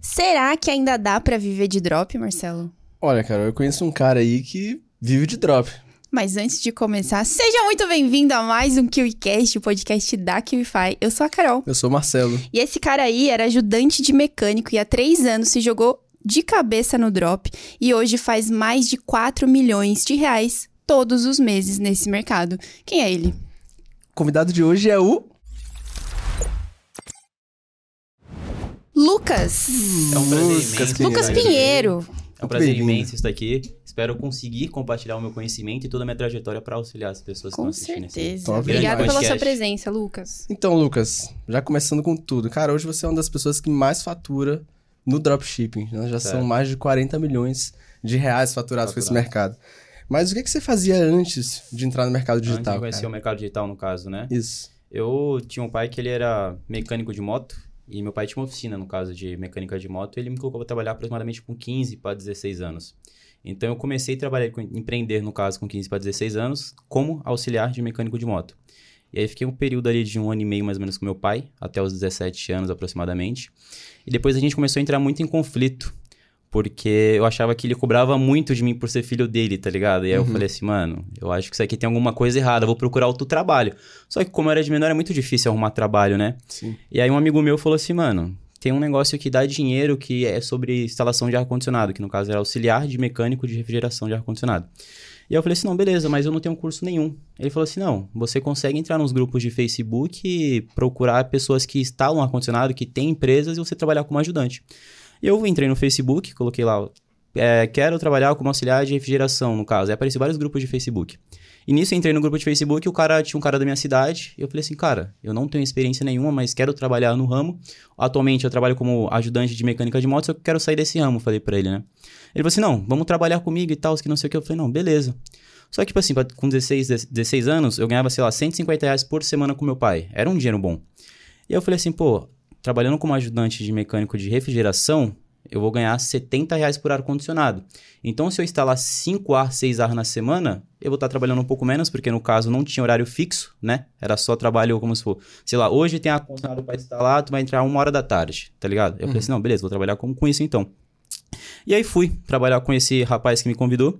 Será que ainda dá pra viver de drop, Marcelo? Olha, cara, eu conheço um cara aí que vive de drop. Mas antes de começar, seja muito bem-vindo a mais um KiwiCast, o podcast da KiwiFi. Eu sou a Carol. Eu sou o Marcelo. E esse cara aí era ajudante de mecânico e há três anos se jogou de cabeça no drop e hoje faz mais de 4 milhões de reais todos os meses nesse mercado. Quem é ele? O convidado de hoje é o Lucas. É um prazer Lucas imenso. Pinheiro. Lucas Pinheiro. É um prazer imenso estar aqui. Espero conseguir compartilhar o meu conhecimento e toda a minha trajetória para auxiliar as pessoas que Com estão assistindo. esse- certeza. Grande pela sua presença, Lucas. Então, Lucas, já começando com tudo. Cara, hoje você é uma das pessoas que mais fatura no dropshipping. né? Já Certo. são mais de 40 milhões de reais faturados com esse Faturado. mercado. Mas o que, que você fazia antes de entrar no mercado Antes de digital? conhecer cara? o mercado digital, no caso, né? Isso. Eu tinha um pai que ele era mecânico de moto e meu pai tinha uma oficina, no caso, de mecânica de moto. Ele me colocou para trabalhar aproximadamente com 15 para 16 anos. Então eu comecei a trabalhar, empreender, no caso, com 15 para 16 anos, como auxiliar de mecânico de moto. E aí fiquei um período ali de um ano e meio, mais ou menos, com meu pai, até os 17 anos aproximadamente. E depois a gente começou a entrar muito em conflito, porque eu achava que ele cobrava muito de mim por ser filho dele, tá ligado? E aí eu Uhum. falei assim, mano, eu acho que isso aqui tem alguma coisa errada, eu vou procurar outro trabalho. Só que como eu era de menor, é muito difícil arrumar trabalho, né? Sim. E aí um amigo meu falou assim, mano, tem um negócio que dá dinheiro que é sobre instalação de ar-condicionado, que no caso era auxiliar de mecânico de refrigeração de ar-condicionado. E aí eu falei assim, não, beleza, mas eu não tenho curso nenhum. Ele falou assim, não, você consegue entrar nos grupos de Facebook e procurar pessoas que instalam ar-condicionado, que têm empresas e você trabalhar como ajudante. Eu entrei no Facebook, coloquei lá, é, quero trabalhar como auxiliar de refrigeração, no caso. Aí apareceu vários grupos de Facebook. E nisso eu entrei no grupo de Facebook o cara tinha um cara da minha cidade. E eu falei assim, cara, eu não tenho experiência nenhuma, mas quero trabalhar no ramo. Atualmente eu trabalho como ajudante de mecânica de moto, só que eu quero sair desse ramo, falei pra ele, né? Ele falou assim, não, vamos trabalhar comigo e tal, que não sei o que. Eu falei, não, beleza. Só que, tipo assim, com 16, 16 anos, eu ganhava, sei lá, 150 reais por semana com meu pai. Era um dinheiro bom. E eu falei assim, pô, trabalhando como ajudante de mecânico de refrigeração, eu vou ganhar 70 reais por ar-condicionado. Então, se eu instalar 5 ar, 6 ar na semana, eu vou estar trabalhando um pouco menos, porque no caso não tinha horário fixo, né? Era só trabalho como se for, sei lá, hoje tem ar-condicionado para instalar, tu vai entrar uma hora da tarde, tá ligado? Eu falei assim, não, beleza, vou trabalhar com, com isso então. E aí fui trabalhar com esse rapaz que me convidou.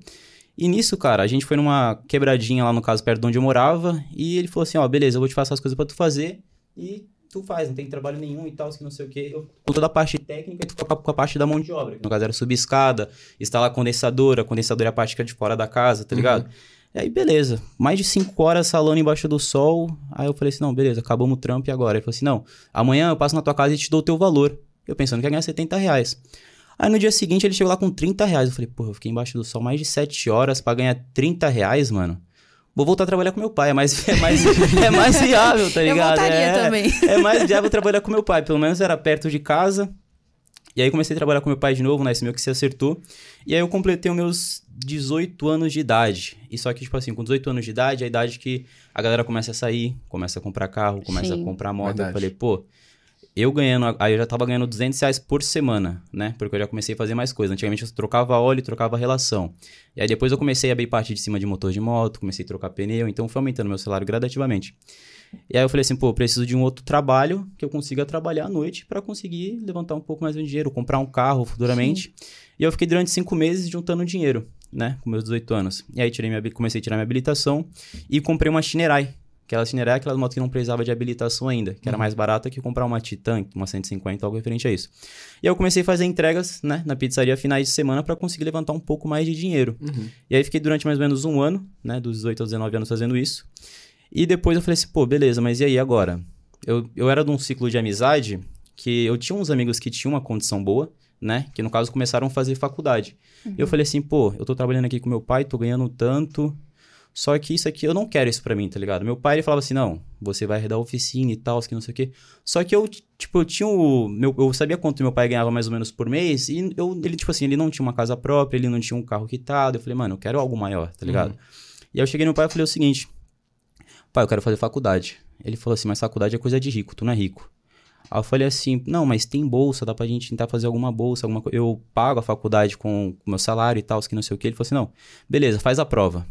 E nisso, cara, a gente foi numa quebradinha lá no caso, perto de onde eu morava. E ele falou assim: Ó, beleza, eu vou te passar as coisas pra tu fazer. E tu faz, não tem trabalho nenhum e tal, que não sei o quê. Eu com toda a parte técnica e tu com a, com a parte da mão de obra. No caso era subir escada, instalar condensadora. Condensadora é a parte que é de fora da casa, tá ligado? E aí, beleza. Mais de cinco horas salando embaixo do sol. Aí eu falei assim: não, beleza, acabamos o trampo e agora? Ele falou assim: não, amanhã eu passo na tua casa e te dou o teu valor. Eu pensando que ia ganhar 70 reais. Aí no dia seguinte ele chegou lá com 30 reais. Eu falei, pô, eu fiquei embaixo do sol mais de 7 horas pra ganhar 30 reais, mano. Vou voltar a trabalhar com meu pai, é mais, é mais, é mais viável, tá Eu ligado? voltaria é, também. É mais viável trabalhar com meu pai, pelo menos era perto de casa. E aí comecei a trabalhar com meu pai de novo, né? Esse meu que se acertou. E aí eu completei os meus 18 anos de idade. E só que, tipo assim, com 18 anos de idade, é a idade que a galera começa a sair, começa a comprar carro, começa Sim. a comprar moto. Verdade. Eu falei, pô, eu ganhando, aí eu já tava ganhando 200 reais por semana, né? Porque eu já comecei a fazer mais coisas. Antigamente eu trocava óleo e trocava relação. E aí depois eu comecei a abrir parte de cima de motor de moto, comecei a trocar pneu, então foi aumentando meu salário gradativamente. E aí eu falei assim, pô, eu preciso de um outro trabalho que eu consiga trabalhar à noite pra conseguir levantar um pouco mais de dinheiro, comprar um carro futuramente. E eu fiquei durante cinco meses juntando dinheiro, né? Com meus 18 anos. E aí tirei minha, comecei a tirar minha habilitação e comprei uma Chinerai. Aquela Chinerai é aquela moto que não precisava de habilitação ainda, que era mais barata que comprar uma Titan, uma 150, algo referente a isso. E eu comecei a fazer entregas, né, na pizzaria finais de semana pra conseguir levantar um pouco mais de dinheiro. Uhum. E aí fiquei durante mais ou menos um ano, né, dos 18 aos 19 anos fazendo isso. E depois eu falei assim, pô, beleza, mas e aí agora? Eu, eu era de um ciclo de amizade que eu tinha uns amigos que tinham uma condição boa, né, que no caso começaram a fazer faculdade. E eu falei assim, pô, eu tô trabalhando aqui com meu pai, tô ganhando tanto, só que isso aqui, eu não quero isso pra mim, tá ligado? Meu pai, ele falava assim, não, você vai arredar a oficina e tal, que não sei o quê. Só que eu, tipo, eu tinha o... Meu, eu sabia quanto meu pai ganhava mais ou menos por mês, e eu, ele, tipo assim, ele não tinha uma casa própria, ele não tinha um carro quitado. Eu falei, mano, eu quero algo maior, tá ligado? E aí eu cheguei no meu pai e falei o seguinte, pai, eu quero fazer faculdade. Ele falou assim, mas faculdade é coisa de rico, tu não é rico. Aí eu falei assim, não, mas tem bolsa, dá pra gente tentar fazer alguma bolsa, alguma coisa. Eu pago a faculdade com o meu salário e tal, que não sei o que. Ele falou assim, não, beleza, faz a prova.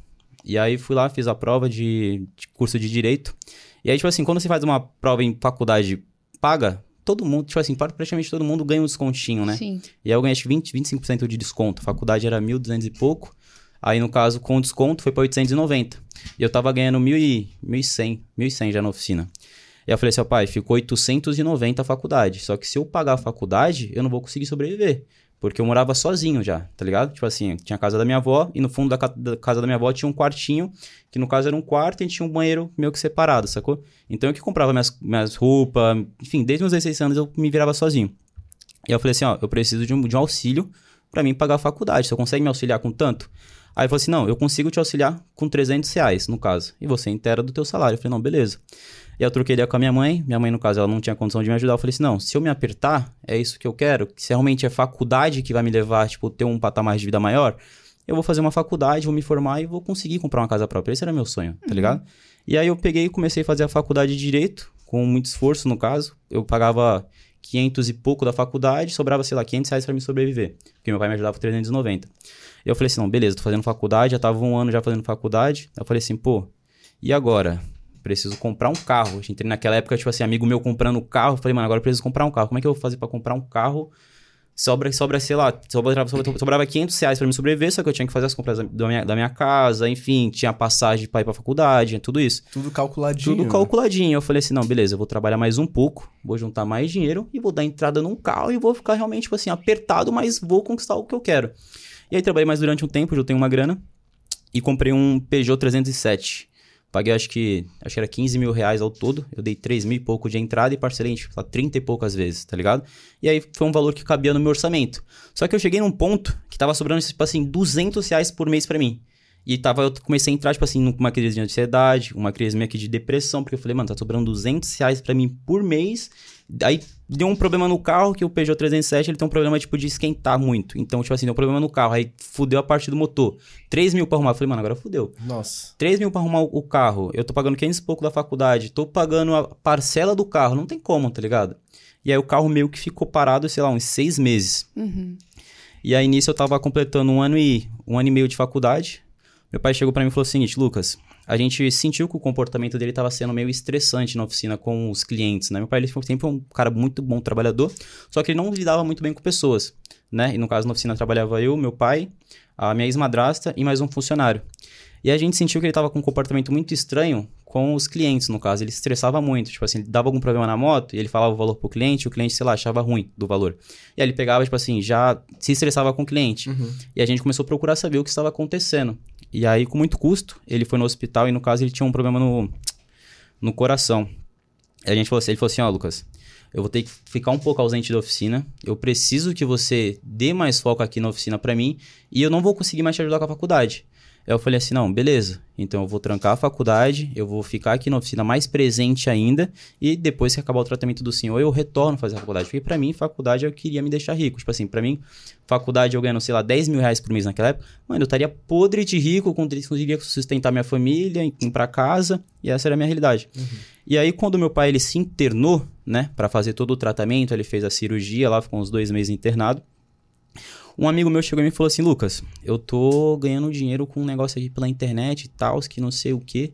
E aí fui lá, fiz a prova de, de curso de Direito. E aí, tipo assim, quando você faz uma prova em faculdade paga, todo mundo, tipo assim, praticamente todo mundo ganha um descontinho, né? Sim. E aí eu ganhei acho que 20, 25% de desconto. A faculdade era 1.200 e pouco. Aí, no caso, com desconto, foi pra 890. E eu tava ganhando 1.000 e, 1.100, 1.100 já na oficina. E aí eu falei assim, ó, pai, ficou 890 a faculdade. Só que se eu pagar a faculdade, eu não vou conseguir sobreviver. Porque eu morava sozinho já, tá ligado? Tipo assim, tinha a casa da minha avó e no fundo da, ca- da casa da minha avó tinha um quartinho, que no caso era um quarto e tinha um banheiro meio que separado, sacou? Então eu que comprava minhas, minhas roupas, enfim, desde meus 16 anos eu me virava sozinho. E eu falei assim, ó, eu preciso de um, de um auxílio pra mim pagar a faculdade, você consegue me auxiliar com tanto? Aí ele falou assim, não, eu consigo te auxiliar com 300 reais, no caso, e você inteira do teu salário. Eu falei, não, beleza. E eu troquei ideia com a minha mãe. Minha mãe, no caso, ela não tinha condição de me ajudar. Eu falei assim: não, se eu me apertar, é isso que eu quero. Se realmente é faculdade que vai me levar, tipo, ter um patamar de vida maior, eu vou fazer uma faculdade, vou me formar e vou conseguir comprar uma casa própria. Esse era meu sonho, tá ligado? E aí eu peguei e comecei a fazer a faculdade de Direito, com muito esforço, no caso. Eu pagava 500 e pouco da faculdade, sobrava, sei lá, 500 reais pra me sobreviver. Porque meu pai me ajudava com 390. E eu falei assim: não, beleza, tô fazendo faculdade, já tava um ano já fazendo faculdade. Eu falei assim, pô, e agora? Preciso comprar um carro. Entrei naquela época, tipo assim, amigo meu comprando carro. Falei, mano, agora eu preciso comprar um carro. Como é que eu vou fazer pra comprar um carro? Sobra, sobra sei lá, sobrava, sobrava, sobrava 500 reais pra me sobreviver, só que eu tinha que fazer as compras da- da minha, da minha casa, enfim, tinha passagem pra ir pra faculdade, tudo isso. Tudo calculadinho. Tudo né? calculadinho. Eu falei assim, não, beleza, eu vou trabalhar mais um pouco, vou juntar mais dinheiro e vou dar entrada num carro e vou ficar realmente, tipo assim, apertado, mas vou conquistar o que eu quero. E aí trabalhei mais durante um tempo, já tenho uma grana, e comprei um Peugeot 307. Paguei acho que, acho que era 15 mil reais ao todo. Eu dei 3 mil e pouco de entrada e parcelei, tipo, sei lá, 30 e poucas vezes, tá ligado? E aí foi um valor que cabia no meu orçamento. Só que eu cheguei num ponto que tava sobrando, tipo assim, 200 reais por mês pra mim. E tava, eu comecei a entrar, tipo assim, numa crise de ansiedade, uma crise meio que de depressão, porque eu falei, mano, tá sobrando 200 reais pra mim por mês. Aí deu um problema no carro, que o Peugeot 307, ele tem um problema, tipo, de esquentar muito. Então, tipo assim, deu um problema no carro, aí fudeu a parte do motor. 3 mil pra arrumar. Eu falei, mano, agora fudeu. Nossa. 3 mil pra arrumar o carro, eu tô pagando 500 e pouco da faculdade, tô pagando a parcela do carro, não tem como, tá ligado? E aí o carro meio que ficou parado, sei lá, uns seis meses. Uhum. E aí nisso eu tava completando um ano e um ano e meio de faculdade. Meu pai chegou pra mim e falou o seguinte, Lucas, a gente sentiu que o comportamento dele tava sendo meio estressante na oficina com os clientes, né? Meu pai ele foi sempre um cara muito bom trabalhador, só que ele não lidava muito bem com pessoas, né? E no caso na oficina trabalhava eu, meu pai, a minha ex-madrasta e mais um funcionário. E a gente sentiu que ele tava com um comportamento muito estranho com os clientes, no caso. Ele se estressava muito. Tipo assim, ele dava algum problema na moto e ele falava o valor pro cliente, e o cliente, sei lá, achava ruim do valor. E aí ele pegava, tipo assim, já se estressava com o cliente. Uhum. E a gente começou a procurar saber o que estava acontecendo. E aí, com muito custo, ele foi no hospital e, no caso, ele tinha um problema no, no coração. E a gente falou assim, ele falou assim, ó, Lucas, eu vou ter que ficar um pouco ausente da oficina. Eu preciso que você dê mais foco aqui na oficina pra mim e eu não vou conseguir mais te ajudar com a faculdade. Aí eu falei assim, não, beleza. Então eu vou trancar a faculdade, eu vou ficar aqui na oficina mais presente ainda e depois que acabar o tratamento do senhor, eu retorno fazer a faculdade. Porque pra mim, faculdade eu queria me deixar rico. Tipo assim, pra mim, faculdade eu ganhando, sei lá, 10 mil reais por mês naquela época, mano, eu estaria podre de rico, conseguiria sustentar minha família, ir pra casa e essa era a minha realidade. E aí, quando meu pai ele se internou, né, pra fazer todo o tratamento, ele fez a cirurgia lá, ficou uns dois meses internado. Um amigo meu chegou e me falou assim: Lucas, eu tô ganhando dinheiro com um negócio aqui pela internet e tal, que não sei o quê.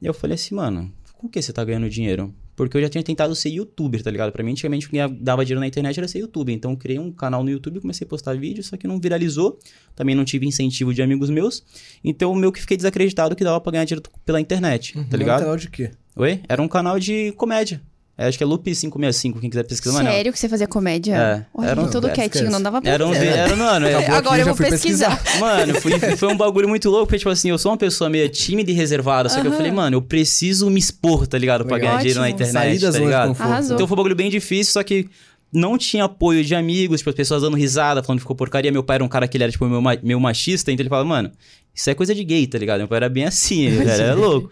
E eu falei assim, mano, com que você tá ganhando dinheiro? Porque eu já tinha tentado ser youtuber, tá ligado? Pra mim, antigamente, o que dava dinheiro na internet era ser youtuber. Então, eu criei um canal no YouTube, comecei a postar vídeo, só que não viralizou. Também não tive incentivo de amigos meus. Então, meio que fiquei desacreditado que dava pra ganhar dinheiro pela internet, tá Uhum. É um ligado? canal de quê? Oi? Era um canal de comédia. É, acho que é Loop 565, quem quiser pesquisar. mas não. Sério que você fazia comédia? É, Olha, era um- tudo é, quietinho, não dava pra Era um. ver. Era, mano, é- aqui, Agora eu vou fui pesquisar. Mano, foi, foi um bagulho muito louco, porque, tipo assim, eu sou uma pessoa meio tímida e reservada, só que eu falei, mano, eu preciso me expor, tá ligado? Pra Legal. ganhar dinheiro na internet, Sair da tá ligado? Então foi um bagulho bem difícil, só que não tinha apoio de amigos, tipo, as pessoas dando risada, falando que ficou porcaria. Meu pai era um cara que ele era, tipo, meio, ma- meio machista, então ele falava, mano, isso é coisa de gay, tá ligado? Meu pai era bem assim, ele era louco.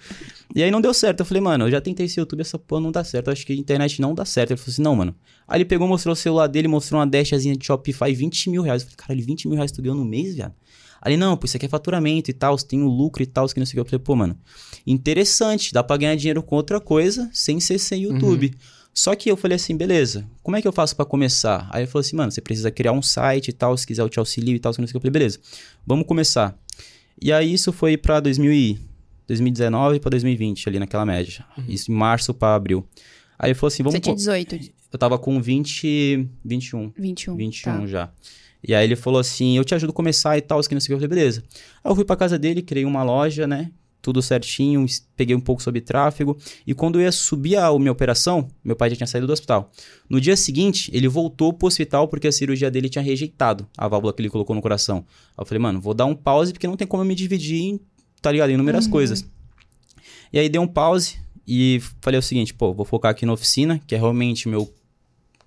E aí não deu certo. Eu falei, mano, eu já tentei esse YouTube, essa porra não dá certo. Eu acho que a internet não dá certo. Ele falou assim, não, mano. Aí ele pegou, mostrou o celular dele, mostrou uma dashzinha de Shopify, 20 mil reais. Eu falei, caralho, 20 mil reais tu ganhou no mês, viado? Ele, não, pô, isso aqui é faturamento e tal, tem o lucro e tal, que não sei o que. Eu falei, pô, mano, interessante, dá pra ganhar dinheiro com outra coisa sem ser sem YouTube. Só que eu falei assim, beleza, como é que eu faço pra começar? Aí ele falou assim, mano, você precisa criar um site e tal, se quiser eu te auxilio e tal, que não sei o que. Eu falei, beleza, vamos começar. E aí isso foi pra 2000 e- 2019 pra 2020, ali naquela média. Isso em março pra abril. Aí ele falou assim, vamos... Você tinha co- 18, Eu tava com 20, 21. 21. 21 tá. já. E aí ele falou assim, eu te ajudo a começar e tal, que não sei o que. Eu falei, beleza. Aí eu fui pra casa dele, criei uma loja, né? Tudo certinho, peguei um pouco sobre tráfego. E quando eu ia subir a minha operação, meu pai já tinha saído do hospital. No dia seguinte, ele voltou pro hospital porque a cirurgia dele tinha rejeitado a válvula que ele colocou no coração. Aí eu falei, mano, vou dar um pause porque não tem como eu me dividir em, tá ligado? Em inúmeras coisas. E aí dei um pause e falei o seguinte, pô, vou focar aqui na oficina, que é realmente meu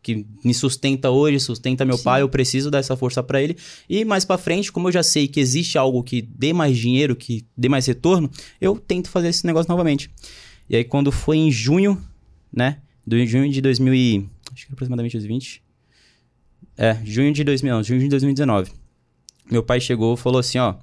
que me sustenta hoje, sustenta meu Sim. pai, eu preciso dar essa força pra ele. E mais pra frente, como eu já sei que existe algo que dê mais dinheiro, que dê mais retorno, eu tento fazer esse negócio novamente. E aí quando foi em junho, né, do junho de 2000 e, acho que aproximadamente os 20. É, junho de 2000, não, junho de 2019. Meu pai chegou e falou assim, ó,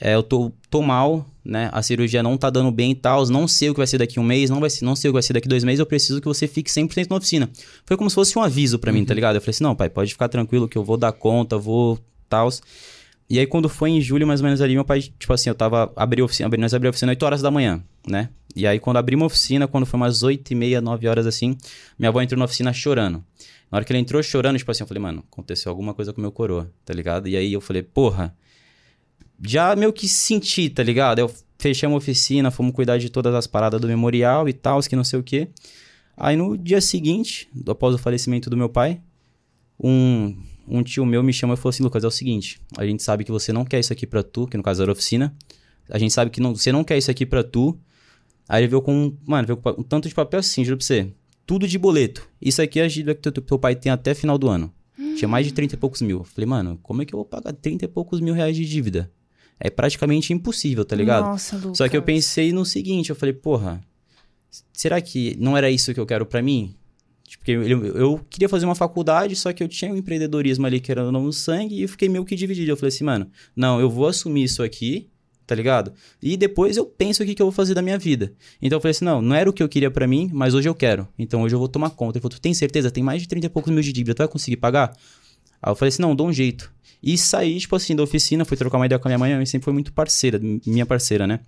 é, eu tô, tô mal, né? A cirurgia não tá dando bem e tal. Não sei o que vai ser daqui um mês, não, vai ser, não sei o que vai ser daqui dois meses. Eu preciso que você fique 100% na oficina. Foi como se fosse um aviso pra mim, tá ligado? Eu falei assim: não, pai, pode ficar tranquilo que eu vou dar conta, vou tal. E aí, quando foi em julho, mais ou menos ali, meu pai, tipo assim, eu tava. Abri a oficina, abri, nós abrimos a oficina 8 horas da manhã, né? E aí, quando abrimos a oficina, quando foi umas 8 e meia, 9 horas assim, minha avó entrou na oficina chorando. Na hora que ela entrou chorando, tipo assim, eu falei, mano, aconteceu alguma coisa com meu coroa, tá ligado? E aí eu falei, porra, já meio que senti, tá ligado? Eu fechei uma oficina, fomos cuidar de todas as paradas do memorial e tal, que não sei o quê. Aí no dia seguinte, após o falecimento do meu pai, um, um tio meu me chamou e falou assim: Lucas, é o seguinte, a gente sabe que você não quer isso aqui pra tu, que no caso era a oficina. A gente sabe que não, você não quer isso aqui pra tu. Aí ele veio com, mano, veio com um tanto de papel assim, juro pra você. Tudo de boleto. Isso aqui é a dívida que teu, teu pai tem até final do ano. Tinha mais de 30 e poucos mil. Falei, mano, como é que eu vou pagar 30 e poucos mil reais de dívida? É praticamente impossível, tá ligado? Nossa, Lucas. Só que eu pensei no seguinte, eu falei, porra, será que não era isso que eu quero pra mim? Tipo, porque eu, eu- eu queria fazer uma faculdade, só que eu tinha um empreendedorismo ali que era no meu sangue e eu fiquei meio que dividido. Eu falei assim, mano, não, eu vou assumir isso aqui, tá ligado? E depois eu penso o que, que eu vou fazer da minha vida. Então eu falei assim, não, não era o que eu queria pra mim, mas hoje eu quero. Então hoje eu vou tomar conta. Ele falou, tu tem certeza? Tem mais de 30 e poucos mil de dívida, tu vai conseguir pagar? Aí eu falei assim, não, dou um jeito. E saí, tipo assim, da oficina, fui trocar uma ideia com a minha mãe, minha mãe sempre foi muito parceira, minha parceira, né?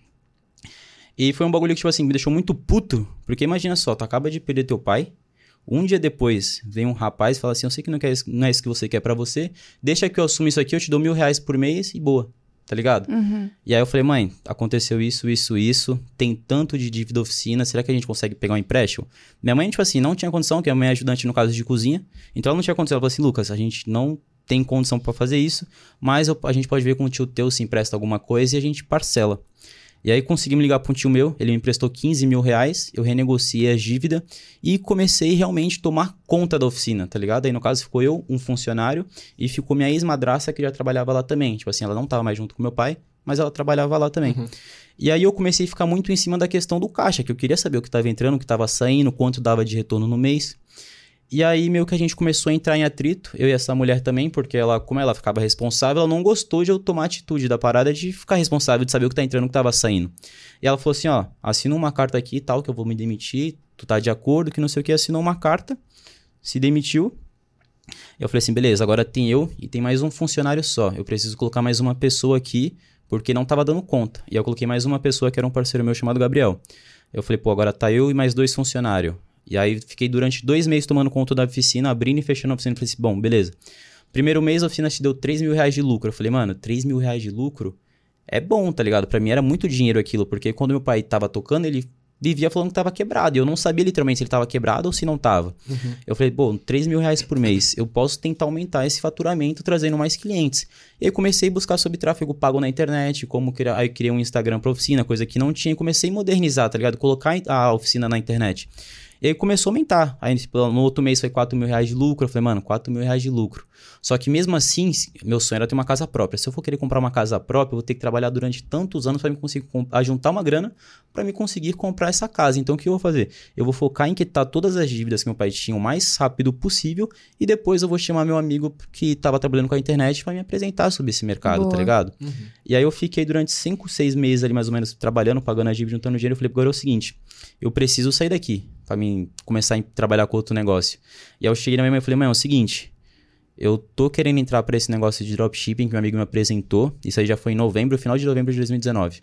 E foi um bagulho que, tipo assim, me deixou muito puto, porque imagina só, tu acaba de perder teu pai, um dia depois vem um rapaz e fala assim, eu sei que não, quer, não é isso que você quer pra você, deixa que eu assumo isso aqui, eu te dou mil reais por mês e boa, tá ligado? Uhum. E aí eu falei, mãe, aconteceu isso, isso, isso, tem tanto de dívida oficina, será que a gente consegue pegar um empréstimo? Minha mãe, tipo assim, não tinha condição, que a mãe é ajudante no caso de cozinha, então ela não tinha condição. Ela falou assim, Lucas, a gente não tem condição pra fazer isso, mas a gente pode ver com o tio teu se empresta alguma coisa e a gente parcela. E aí conseguimos ligar para um tio meu, ele me emprestou 15 mil reais, eu renegociei a dívida e comecei realmente a tomar conta da oficina, tá ligado? Aí no caso ficou eu, um funcionário, e ficou minha ex-madraça que já trabalhava lá também. Tipo assim, ela não tava mais junto com meu pai, mas ela trabalhava lá também. E aí eu comecei a ficar muito em cima da questão do caixa, que eu queria saber o que estava entrando, o que estava saindo, quanto dava de retorno no mês. E aí meio que a gente começou a entrar em atrito, eu e essa mulher também, porque ela, como ela ficava responsável, ela não gostou de eu tomar atitude da parada de ficar responsável, de saber o que tá entrando, o que tava saindo. E ela falou assim, ó, assina uma carta aqui e tal, que eu vou me demitir, tu tá de acordo, que não sei o que, assinou uma carta, se demitiu. Eu falei assim, beleza, agora tem eu e tem mais um funcionário só. Eu preciso colocar mais uma pessoa aqui, porque não tava dando conta. E eu coloquei mais uma pessoa que era um parceiro meu chamado Gabriel. Eu falei, pô, agora tá eu e mais dois funcionários. E aí fiquei durante dois meses tomando conta da oficina, abrindo e fechando a oficina. Falei assim, bom, beleza. Primeiro mês a oficina te deu 3 mil reais de lucro. Eu falei, mano, 3 mil reais de lucro é bom, tá ligado? Pra mim era muito dinheiro aquilo, porque quando meu pai tava tocando, ele vivia falando que tava quebrado. E eu não sabia literalmente se ele tava quebrado ou se não tava. Eu falei, pô, 3 mil reais por mês, eu posso tentar aumentar esse faturamento trazendo mais clientes. E aí comecei a buscar sobre tráfego pago na internet, como criar, aí criei um Instagram pra oficina, coisa que não tinha, e comecei a modernizar, tá ligado? Colocar a oficina na internet. E aí começou a aumentar. Aí tipo, no outro mês foi 4 mil reais de lucro. Eu falei, mano, 4 mil reais de lucro. Só que mesmo assim, meu sonho era ter uma casa própria. Se eu for querer comprar uma casa própria, eu vou ter que trabalhar durante tantos anos para me conseguir ajuntar uma grana para me conseguir comprar essa casa. Então o que eu vou fazer? Eu vou focar em quitar todas as dívidas que meu pai tinha o mais rápido possível e depois eu vou chamar meu amigo que estava trabalhando com a internet para me apresentar sobre esse mercado, Boa. tá ligado? E aí eu fiquei durante 5, 6 meses ali mais ou menos trabalhando, pagando a dívida, juntando dinheiro. Eu falei, agora é o seguinte, eu preciso sair daqui para mim começar a trabalhar com outro negócio. E aí eu cheguei na minha mãe e falei, mãe, é o seguinte, eu tô querendo entrar pra esse negócio de dropshipping que meu amigo me apresentou. Isso aí já foi em novembro, final de novembro de 2019.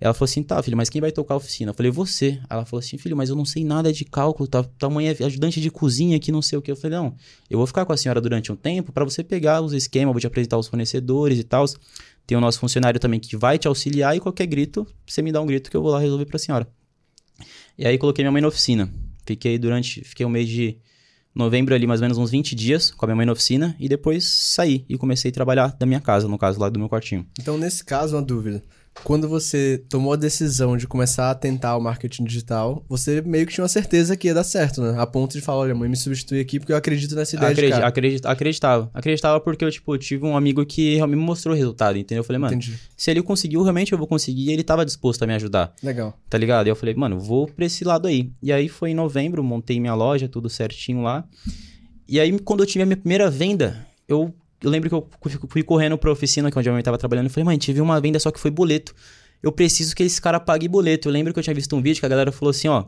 Ela falou assim, tá, filho, mas quem vai tocar a oficina? Eu falei, você. Ela falou assim, filho, mas eu não sei nada de cálculo, tá, tua mãe é ajudante de cozinha aqui, não sei o que. Eu falei, não, eu vou ficar com a senhora durante um tempo para você pegar os esquemas, vou te apresentar os fornecedores e tal. Tem o nosso funcionário também que vai te auxiliar e qualquer grito, você me dá um grito que eu vou lá resolver pra senhora. E aí coloquei minha mãe na oficina. Fiquei durante, fiquei um mês de novembro ali, mais ou menos uns 20 dias com a minha mãe na oficina e depois saí e comecei a trabalhar da minha casa, no caso lá do meu quartinho. Então, nesse caso, uma dúvida. Quando você tomou a decisão de começar a tentar o marketing digital, você meio que tinha uma certeza que ia dar certo, né? A ponto de falar, olha, mãe, me substitui aqui porque eu acredito nessa ideia Acredi de cara. acredit- acreditava. Acreditava porque eu, tipo, tive um amigo que realmente me mostrou o resultado, entendeu? Eu falei, mano, Entendi. se ele conseguiu, realmente eu vou conseguir e ele tava disposto a me ajudar. Legal. tá ligado? E eu falei, mano, vou pra esse lado aí. E aí foi em novembro, montei minha loja, tudo certinho lá. E aí, quando eu tive a minha primeira venda, eu, eu lembro que eu fui, correndo pra oficina, que é onde a mãe tava trabalhando, e falei, mãe, tive uma venda, só que foi boleto. Eu preciso que esse cara pague boleto. Eu lembro que eu tinha visto um vídeo que a galera falou assim, ó,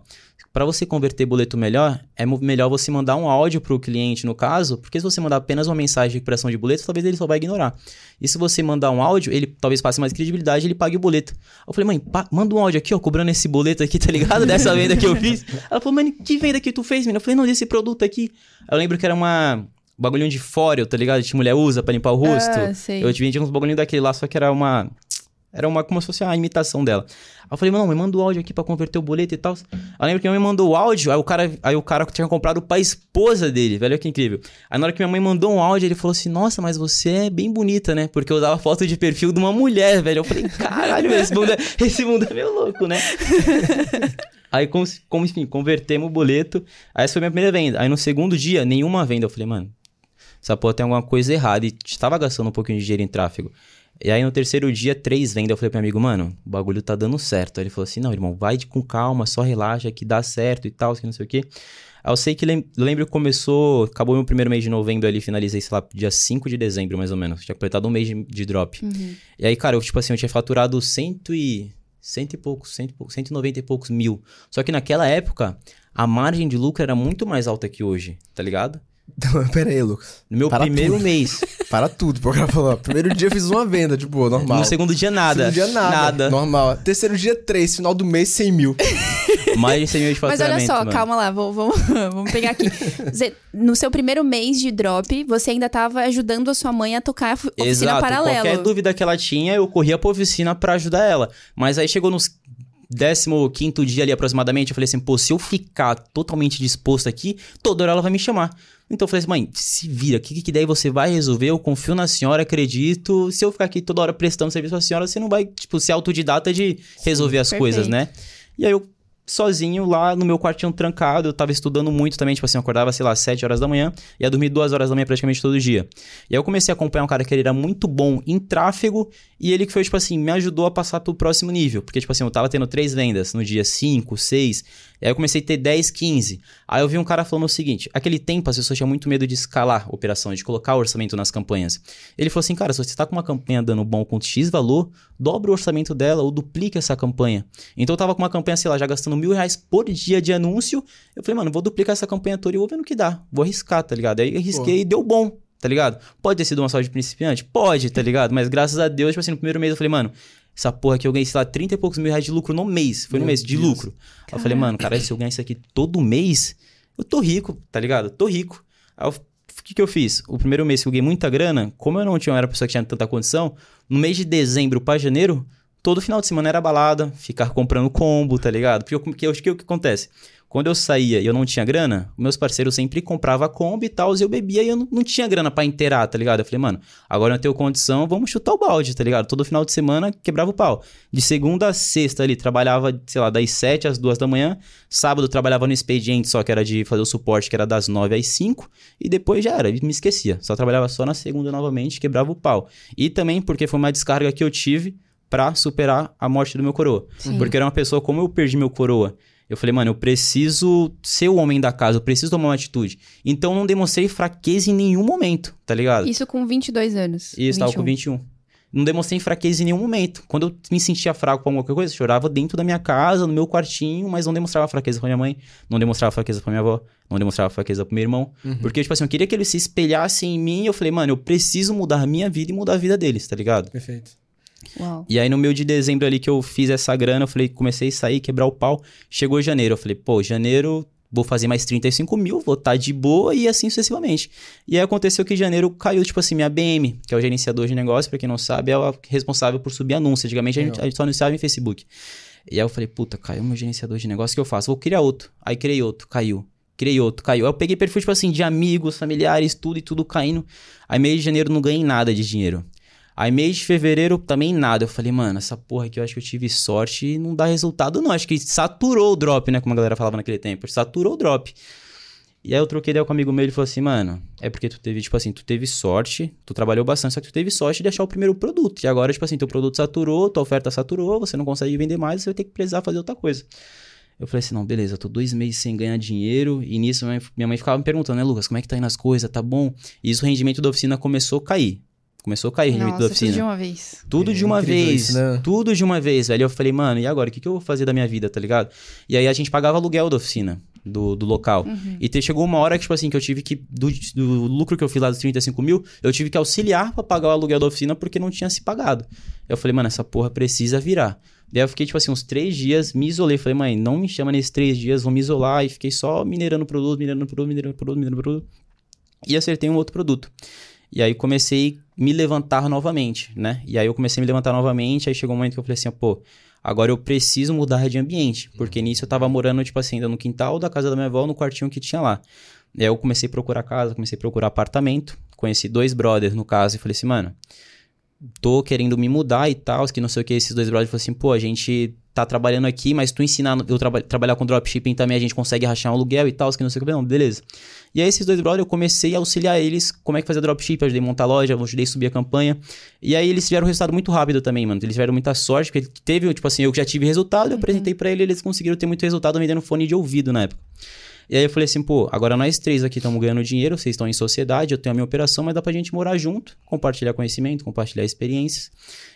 Pra você converter boleto melhor, é melhor você mandar um áudio pro cliente, no caso, porque se você mandar apenas uma mensagem de recuperação de boleto, talvez ele só vai ignorar. E se você mandar um áudio, ele talvez passe mais credibilidade ele pague o boleto. Eu falei, mãe, manda um áudio aqui, ó, cobrando esse boleto aqui, tá ligado? Dessa venda que eu fiz. Ela falou, mano, que venda que tu fez, menina? Eu falei, não, desse produto aqui. Eu lembro que era uma um bagulhinho de fóreo, tá ligado? Que mulher usa pra limpar o rosto. Ah, sei. Eu vendi uns bagulhinhos daquele lá, só que era uma. Era uma como se fosse uma imitação dela. Aí eu falei, mano, me manda o áudio aqui pra converter o boleto e tal. Aí eu lembro que minha mãe mandou o áudio, aí o cara, aí o cara tinha comprado pra esposa dele, velho, olha que incrível. Aí na hora que minha mãe mandou um áudio, ele falou assim: Nossa, mas você é bem bonita, né? Porque eu usava foto de perfil de uma mulher, velho. Eu falei, caralho, esse mundo é, esse mundo é meio louco, né? Aí, como, como, enfim, convertemos o boleto. Aí essa foi a minha primeira venda. Aí no segundo dia, nenhuma venda. Eu falei, mano, essa porra tem alguma coisa errada. E estava gastando um pouquinho de dinheiro em tráfego. E aí no terceiro dia, três vendas. Eu falei pro meu amigo, mano, o bagulho tá dando certo. Aí ele falou assim: não, irmão, vai com calma, só relaxa que dá certo e tal, que não sei o quê. Aí eu sei que lem lembro que começou, acabou meu primeiro mês de novembro ali, finalizei, sei lá, dia 5 de dezembro, mais ou menos. Tinha completado um mês de, de drop. Uhum. E aí, cara, eu, tipo assim, eu tinha faturado cento e... Cento e poucos, cento e poucos, 190 e poucos mil. Só que naquela época, a margem de lucro era muito mais alta que hoje, tá ligado? Então, pera aí, Lucas. No meu Para primeiro tudo. mês. Para tudo, porque o cara falou, primeiro dia eu fiz uma venda, de boa, normal. No segundo dia, nada. Segundo dia, nada. Nada. Normal. Terceiro dia, três. Final do mês, 100 mil. Mais de 100 mil de Mas faturamento, olha só, mano. calma lá, vamos, vamos, vamos pegar aqui. No seu primeiro mês de drop, você ainda tava ajudando a sua mãe a tocar a oficina Exato. paralelo. Qualquer dúvida que ela tinha, eu corria pra oficina pra ajudar ela. Mas aí chegou nos 15 dia ali aproximadamente, eu falei assim, pô, se eu ficar totalmente disposto aqui, toda hora ela vai me chamar. Então eu falei assim, mãe, se vira, que, que daí você vai resolver? Eu confio na senhora, acredito. Se eu ficar aqui toda hora prestando serviço pra senhora, você não vai, tipo, ser autodidata de resolver as perfeito. coisas, né? E aí eu sozinho lá no meu quartinho trancado, eu tava estudando muito também, tipo assim, eu acordava, sei lá, 7 horas da manhã, ia dormir 2 horas da manhã praticamente todo dia. E aí eu comecei a acompanhar um cara que ele era muito bom em tráfego, e ele que foi, tipo assim, me ajudou a passar pro próximo nível. Porque, tipo assim, eu tava tendo três vendas no dia 5, 6, e aí eu comecei a ter 10, 15. Aí eu vi um cara falando o seguinte, aquele tempo as pessoas tinham muito medo de escalar a operação, de colocar o orçamento nas campanhas. Ele falou assim, cara, se você tá com uma campanha dando bom com X valor, dobra o orçamento dela ou duplica essa campanha. Então eu tava com uma campanha, sei lá, já gastando mil reais por dia de anúncio. Eu falei, mano, vou duplicar essa campanha toda e vou ver no que dá. Vou arriscar, tá ligado? Aí arrisquei e deu bom, tá ligado? Pode ter sido uma sorte de principiante? Pode, tá ligado? Mas graças a Deus, tipo assim, no primeiro mês eu falei, mano, essa porra aqui eu ganhei, sei lá, 30 e poucos mil reais de lucro no mês. Foi no Meu mês, de Deus. lucro. Aí eu falei, mano, cara, se eu ganhar isso aqui todo mês, eu tô rico, tá ligado? Eu tô rico. Aí eu- o que, que eu fiz? O primeiro mês que eu ganhei muita grana, como eu não tinha, era uma pessoa que tinha tanta condição, no mês de dezembro pra janeiro, todo final de semana era balada, ficar comprando combo, tá ligado? Porque, eu- eu acho que o que acontece? Quando eu saía e eu não tinha grana, meus parceiros sempre compravam combo e tal, e eu bebia e eu não, não tinha grana pra inteirar, tá ligado? Eu falei, mano, agora eu tenho condição, vamos chutar o balde, tá ligado? Todo final de semana quebrava o pau. De segunda a sexta ali, trabalhava, sei lá, das 7 às 2 da manhã. Sábado trabalhava no expediente, só que era de fazer o suporte, que era das 9 às 5. E depois já era, me esquecia. Só trabalhava só na segunda novamente, quebrava o pau. E também porque foi uma descarga que eu tive pra superar a morte do meu coroa. Sim. Porque era uma pessoa, como eu perdi meu coroa, eu falei, mano, eu preciso ser o homem da casa, eu preciso tomar uma atitude. Então eu não demonstrei fraqueza em nenhum momento, tá ligado? Isso com 22 anos. E estava 21. com 21. Não demonstrei fraqueza em nenhum momento. Quando eu me sentia fraco com alguma coisa, eu chorava dentro da minha casa, no meu quartinho, mas não demonstrava fraqueza pra minha mãe, não demonstrava fraqueza pra minha avó, não demonstrava fraqueza pro meu irmão. Uhum. Porque, tipo assim, eu queria que eles se espelhassem em mim e eu falei, mano, eu preciso mudar a minha vida e mudar a vida deles, tá ligado? Perfeito. Uau. E aí, no meu de dezembro ali que eu fiz essa grana, eu falei, comecei a sair, quebrar o pau. Chegou janeiro, eu falei, pô, janeiro vou fazer mais 35 mil, vou estar de boa e assim sucessivamente. E aí aconteceu que em janeiro caiu, tipo assim, minha BM, que é o gerenciador de negócio, pra quem não sabe, é o responsável por subir anúncios. Antigamente a gente, a gente só anunciava em Facebook. E aí eu falei, puta, caiu meu gerenciador de negócio, o que eu faço? Vou criar outro. Aí criei outro, caiu. Criei outro, caiu. Aí eu peguei perfil, tipo assim, de amigos, familiares, tudo e tudo caindo. Aí mês de janeiro não ganhei nada de dinheiro. Aí mês de fevereiro também nada. Eu falei, mano, essa porra aqui eu acho que eu tive sorte e não dá resultado não. Acho que saturou o drop, né? Como a galera falava naquele tempo. Saturou o drop. E aí eu troquei ideia com um amigo meu ele falou assim, mano, é porque tu teve, tipo assim, tu teve sorte, tu trabalhou bastante, só que tu teve sorte de achar o primeiro produto. E agora, tipo assim, teu produto saturou, tua oferta saturou, você não consegue vender mais, você vai ter que precisar fazer outra coisa. Eu falei assim, não, beleza, tô dois meses sem ganhar dinheiro, e nisso minha mãe ficava me perguntando, né, Lucas, como é que tá indo as coisas, tá bom? E isso, o rendimento da oficina começou a cair. Começou a cair o rendimento da Nossa, oficina. tudo de uma vez. Tudo É de uma vez. isso, né? Tudo de uma vez, velho. Eu falei, mano, e agora? O que, que eu vou fazer da minha vida, tá ligado? E aí a gente pagava aluguel da oficina, do, do local. Uhum. E te, chegou uma hora que, tipo assim, que eu tive que. Do, do lucro que eu fiz lá dos 35 mil, eu tive que auxiliar pra pagar o aluguel da oficina porque não tinha se pagado. Eu falei, mano, essa porra precisa virar. Daí eu fiquei, tipo assim, uns três dias, me isolei. Falei, mãe, não me chama nesses três dias, vou me isolar. E fiquei só minerando produto, minerando produto, minerando produto, minerando produto. E acertei um outro produto. E aí comecei a me levantar novamente, né? E aí eu comecei a me levantar novamente, aí chegou um momento que eu falei assim, pô, agora eu preciso mudar de ambiente. Porque nisso eu tava morando, tipo assim, ainda no quintal da casa da minha avó, no quartinho que tinha lá. E aí eu comecei a procurar casa, comecei a procurar apartamento. Conheci dois brothers, no caso, e falei assim, mano, tô querendo me mudar e tal, que não sei o que. Esses dois brothers falaram assim, pô, a gente tá trabalhando aqui, mas tu ensinar eu traba trabalhar com dropshipping também, a gente consegue rachar um aluguel e tal, que não sei o que. Não, beleza. E aí esses dois brothers, eu comecei a auxiliar eles como é que fazer dropshipping, ajudei a montar a loja, ajudei a subir a campanha. E aí eles tiveram um resultado muito rápido também, mano. Eles tiveram muita sorte, porque teve, tipo assim, eu já tive resultado, eu apresentei pra eles, eles conseguiram ter muito resultado vendendo fone de ouvido na época. E aí eu falei assim, pô, agora nós três aqui estamos ganhando dinheiro, vocês estão em sociedade, eu tenho a minha operação, mas dá pra gente morar junto, compartilhar conhecimento, compartilhar experiências.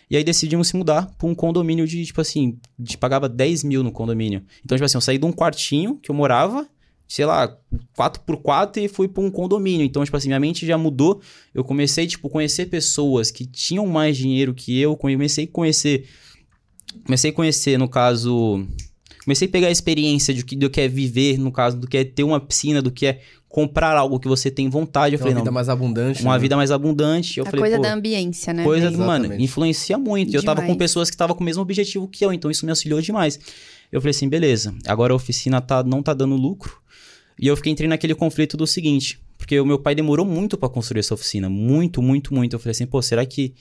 E aí decidimos se mudar pra um condomínio de, tipo assim, de pagava 10 mil no condomínio. Então, tipo assim, eu saí de um quartinho que eu morava, sei lá, 4x4 e fui pra um condomínio. Então, tipo assim, minha mente já mudou. Eu comecei, tipo, conhecer pessoas que tinham mais dinheiro que eu, comecei a conhecer. Comecei a conhecer, no caso. Comecei a pegar a experiência de que, do que é viver, no caso, do que é ter uma piscina, do que é comprar algo que você tem vontade. Eu Tem falei, uma vida não, mais abundante. uma né? vida mais abundante. Eu a falei, coisa da ambiência, né? coisa, mano, influencia muito. E Eu tava com Demais. pessoas que estavam com o mesmo objetivo que eu, então isso me auxiliou demais. Eu falei assim, beleza, agora a oficina tá, não tá dando lucro. E eu fiquei entrei naquele conflito do seguinte, porque o meu pai demorou muito pra construir essa oficina, muito, muito, muito. Eu falei assim, pô, será que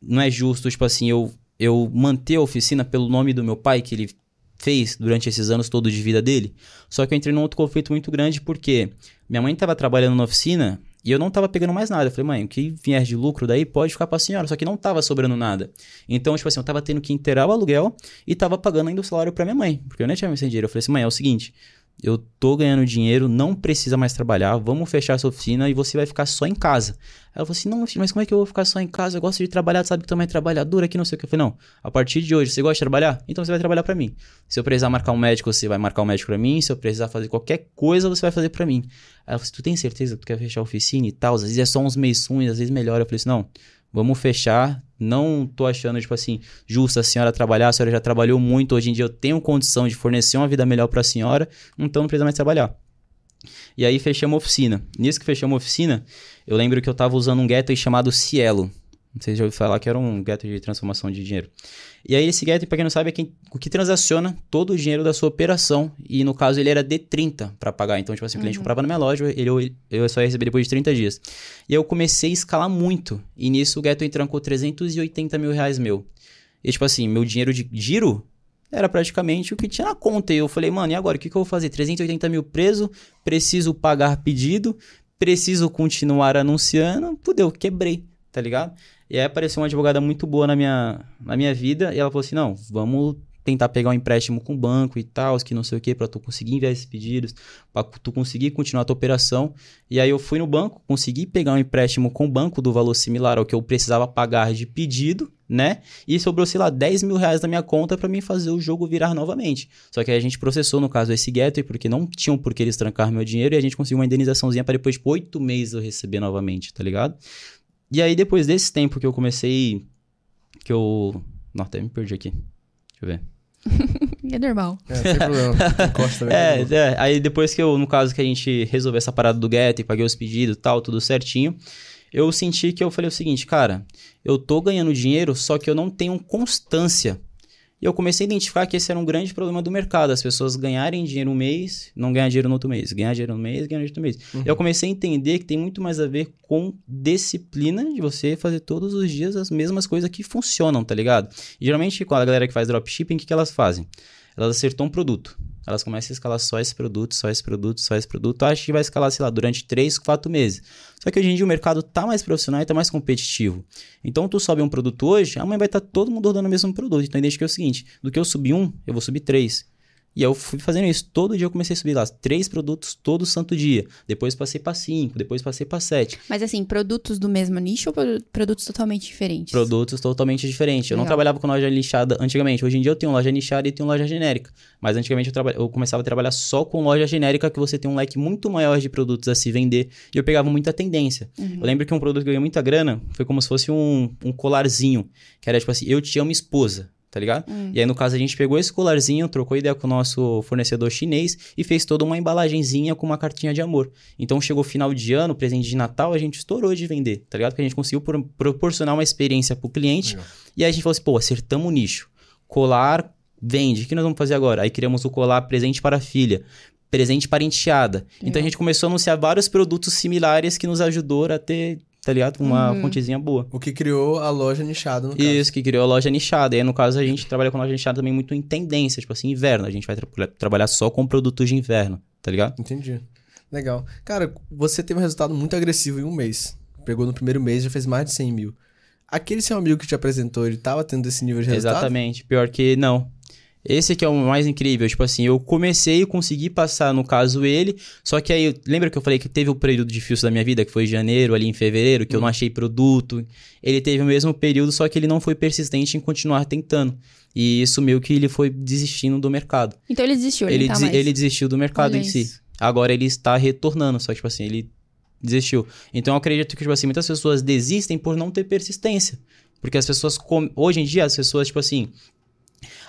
não é justo, tipo assim, eu, eu manter a oficina pelo nome do meu pai, que ele fez durante esses anos todos de vida dele? Só que eu entrei num outro conflito muito grande, porque minha mãe tava trabalhando na oficina e eu não tava pegando mais nada. Eu falei, mãe, o que vier de lucro daí pode ficar pra senhora. Só que não tava sobrando nada. Então, tipo assim, eu tava tendo que inteirar o aluguel e tava pagando ainda o salário pra minha mãe. Porque eu nem tinha mais dinheiro. Eu falei assim, mãe, é o seguinte, eu tô ganhando dinheiro, não precisa mais trabalhar, vamos fechar essa oficina e você vai ficar só em casa. Ela falou assim, não, mas como é que eu vou ficar só em casa? Eu gosto de trabalhar, sabe que tu é mais trabalhadora aqui, não sei o que. Eu falei, não, a partir de hoje, você gosta de trabalhar? Então você vai trabalhar pra mim. Se eu precisar marcar um médico, você vai marcar um médico pra mim. Se eu precisar fazer qualquer coisa, você vai fazer pra mim. Ela falou assim, tu tem certeza que tu quer fechar a oficina e tal? Às vezes é só uns meses ruins, às vezes melhora. Eu falei assim, não, vamos fechar. Não tô achando, tipo assim, justo a senhora trabalhar. A senhora já trabalhou muito. Hoje em dia eu tenho condição de fornecer uma vida melhor pra senhora. Então não precisa mais trabalhar. E aí fechamos a oficina. Nisso que fechamos a oficina, eu lembro que eu tava usando um gateway chamado Cielo. Não sei se já ouviu falar que era um gateway de transformação de dinheiro. E aí esse gateway, pra quem não sabe, é quem, o que transaciona todo o dinheiro da sua operação. E no caso ele era D30 para pagar. Então, tipo assim, o cliente comprava na minha loja, ele, eu, eu só ia receber depois de 30 dias. E aí eu comecei a escalar muito. E nisso o gateway trancou 380 mil reais meu. E tipo assim, meu dinheiro de giro era praticamente o que tinha na conta. E eu falei, mano, e agora? O que, que eu vou fazer? 380 mil preso, preciso pagar pedido, preciso continuar anunciando. Fudeu, quebrei, tá ligado? E aí apareceu uma advogada muito boa na minha, na minha vida e ela falou assim: não, vamos tentar pegar um empréstimo com o banco e tal, que não sei o que, para tu conseguir enviar esses pedidos, para tu conseguir continuar a tua operação. E aí eu fui no banco, consegui pegar um empréstimo com o banco do valor similar ao que eu precisava pagar de pedido, né? E sobrou, sei lá, 10 mil reais na minha conta para mim fazer o jogo virar novamente. Só que aí a gente processou, no caso, esse gateway, porque não tinham por que eles trancar meu dinheiro e a gente conseguiu uma indenizaçãozinha para depois de tipo, oito meses eu receber novamente, tá ligado? E aí, depois desse tempo que eu comecei. Que eu. Não, até me perdi aqui. Deixa eu ver. é normal. É, sem problema. Encosta é, é, aí depois que eu, no caso que a gente resolveu essa parada do Get e paguei os pedidos e tal, tudo certinho, eu senti que eu falei o seguinte, cara, eu tô ganhando dinheiro, só que eu não tenho constância e eu comecei a identificar que esse era um grande problema do mercado. As pessoas ganharem dinheiro um mês, não ganhar dinheiro no outro mês. Ganhar dinheiro no mês, ganhar dinheiro no outro mês. Uhum. Eu comecei a entender que tem muito mais a ver com disciplina de você fazer todos os dias as mesmas coisas que funcionam, tá ligado? E geralmente, com a galera que faz dropshipping, o que, que elas fazem? Elas acertam um produto. Elas começam a escalar só esse produto, só esse produto, só esse produto. Acho que vai escalar, sei lá, durante 3, 4 meses. Só que hoje em dia o mercado tá mais profissional e tá mais competitivo. Então tu sobe um produto hoje, amanhã vai estar tá todo mundo rodando o mesmo produto. Então deixa que é o seguinte, do que eu subi um, eu vou subir três. E eu fui fazendo isso. Todo dia eu comecei a subir lá três produtos todo santo dia. Depois passei para cinco, depois passei para sete. Mas assim, produtos do mesmo nicho ou produtos totalmente diferentes? Produtos totalmente diferentes. Eu não trabalhava com loja nichada antigamente. Hoje em dia eu tenho loja nichada e tenho loja genérica. Mas antigamente eu, traba... eu começava a trabalhar só com loja genérica, que você tem um leque muito maior de produtos a se vender. E eu pegava muita tendência. Uhum. Eu lembro que um produto que ganhou muita grana foi como se fosse um, um colarzinho. Que era tipo assim, eu te amo esposa tá ligado? Hum. E aí, no caso, a gente pegou esse colarzinho, trocou ideia com o nosso fornecedor chinês e fez toda uma embalagenzinha com uma cartinha de amor. Então, chegou final de ano, presente de Natal, a gente estourou de vender, tá ligado? Porque a gente conseguiu pro proporcionar uma experiência pro cliente. Legal. E aí a gente falou assim, pô, acertamos o nicho. Colar vende. O que nós vamos fazer agora? Aí criamos o colar presente para a filha presente para enteada. Então a gente começou a anunciar vários produtos similares que nos ajudou a ter tá ligado? Uma uhum. fontezinha boa. O que criou a loja nichada, no caso. Isso, que criou a loja nichada. E aí, no caso, a gente trabalha com loja nichada também muito em tendência, tipo assim, inverno. A gente vai tra trabalhar só com produtos de inverno, tá ligado? Entendi. Legal. Cara, você teve um resultado muito agressivo em um mês. Pegou no primeiro mês já fez mais de 100 mil. Aquele seu amigo que te apresentou, ele tava tendo esse nível de resultado? Exatamente. Pior que não. Esse que é o mais incrível, tipo assim, eu comecei e consegui passar, no caso, ele, só que aí, lembra que eu falei que teve o período difícil da minha vida, que foi janeiro, ali em fevereiro, que eu não achei produto? Ele teve o mesmo período, só que ele não foi persistente em continuar tentando. E isso meio que ele foi desistindo do mercado. Então ele desistiu, ele, ele, tá ele desistiu do mercado Olha em si. Isso. Agora ele está retornando, só que, tipo assim, ele desistiu. Então eu acredito que, tipo assim, muitas pessoas desistem por não ter persistência. Porque as pessoas, hoje em dia, as pessoas, tipo assim,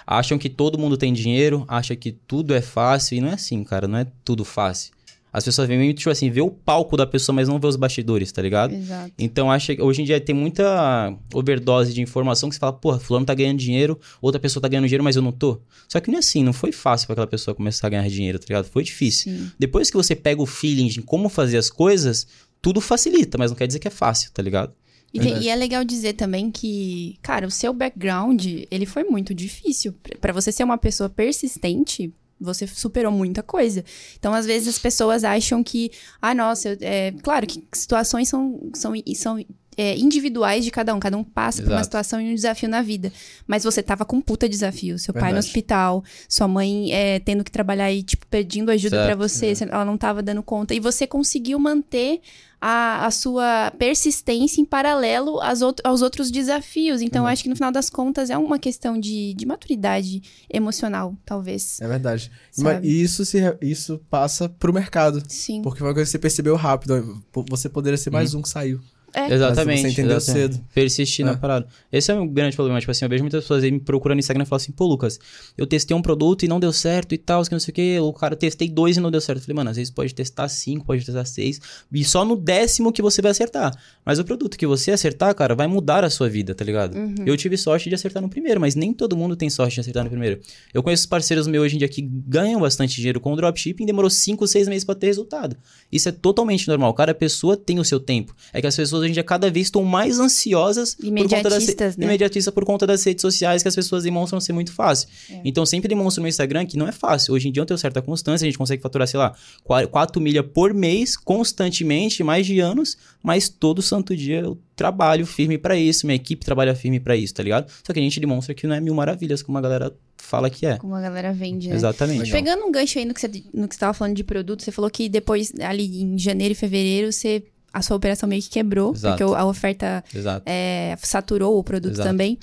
acham que todo mundo tem dinheiro, acham que tudo é fácil, e não é assim, cara, não é tudo fácil. As pessoas vêm tipo assim, vê o palco da pessoa, mas não vê os bastidores, tá ligado? Exato. Então, acho que hoje em dia tem muita overdose de informação que você fala, porra, fulano tá ganhando dinheiro, outra pessoa tá ganhando dinheiro, mas eu não tô. Só que não é assim, não foi fácil para aquela pessoa começar a ganhar dinheiro, tá ligado? Foi difícil. Sim. Depois que você pega o feeling de como fazer as coisas, tudo facilita, mas não quer dizer que é fácil, tá ligado? E, tem, e, é legal dizer também que, cara, o seu background, ele foi muito difícil. para você ser uma pessoa persistente, você superou muita coisa. Então, às vezes, as pessoas acham que, ah, nossa, é, claro que situações são, são, são é, individuais de cada um. Cada um passa Exato. por uma situação e um desafio na vida. Mas você tava com um puta desafio. Seu Verdade. pai no hospital, sua mãe é, tendo que trabalhar e, tipo, pedindo ajuda para você. É. Ela não tava dando conta. E você conseguiu manter a, a sua persistência em paralelo às out aos outros desafios. Então, uhum. acho que no final das contas é uma questão de, de maturidade emocional, talvez. É verdade. Mas isso, se, isso passa pro mercado. Sim. Porque foi uma coisa que você percebeu rápido. Você poderia ser mais uhum. um que saiu. É. Exatamente. Mas você entendeu exatamente. cedo. Persistir é. na parada. Esse é um grande problema. Tipo assim, eu vejo muitas pessoas aí me procurando no Instagram e falam assim, pô, Lucas, eu testei um produto e não deu certo e tal, que não sei o que. O cara, testei dois e não deu certo. Eu falei, mano, às vezes pode testar cinco, pode testar seis. E só no décimo que você vai acertar. Mas o produto que você acertar, cara, vai mudar a sua vida, tá ligado? Uhum. Eu tive sorte de acertar no primeiro, mas nem todo mundo tem sorte de acertar no primeiro. Eu conheço parceiros meus hoje em dia que ganham bastante dinheiro com o dropshipping e demorou cinco, seis meses para ter resultado. Isso é totalmente normal. Cada pessoa tem o seu tempo. É que as pessoas pessoas hoje em dia cada vez estão mais ansiosas por conta das, Imediatistas, né? imediatista por conta das redes sociais que as pessoas demonstram ser muito fácil. É. Então sempre demonstro no Instagram que não é fácil. Hoje em dia eu tenho certa constância, a gente consegue faturar, sei lá, 4 milha por mês, constantemente, mais de anos, mas todo santo dia eu trabalho firme pra isso, minha equipe trabalha firme pra isso, tá ligado? Só que a gente demonstra que não é mil maravilhas, como a galera fala que é. Como a galera vende, né? Exatamente. Legal. Pegando um gancho aí no que, você, no que você tava falando de produto, você falou que depois, ali em janeiro e fevereiro, você, a sua operação meio que quebrou, Exato. porque a oferta é, saturou o produto Exato. também.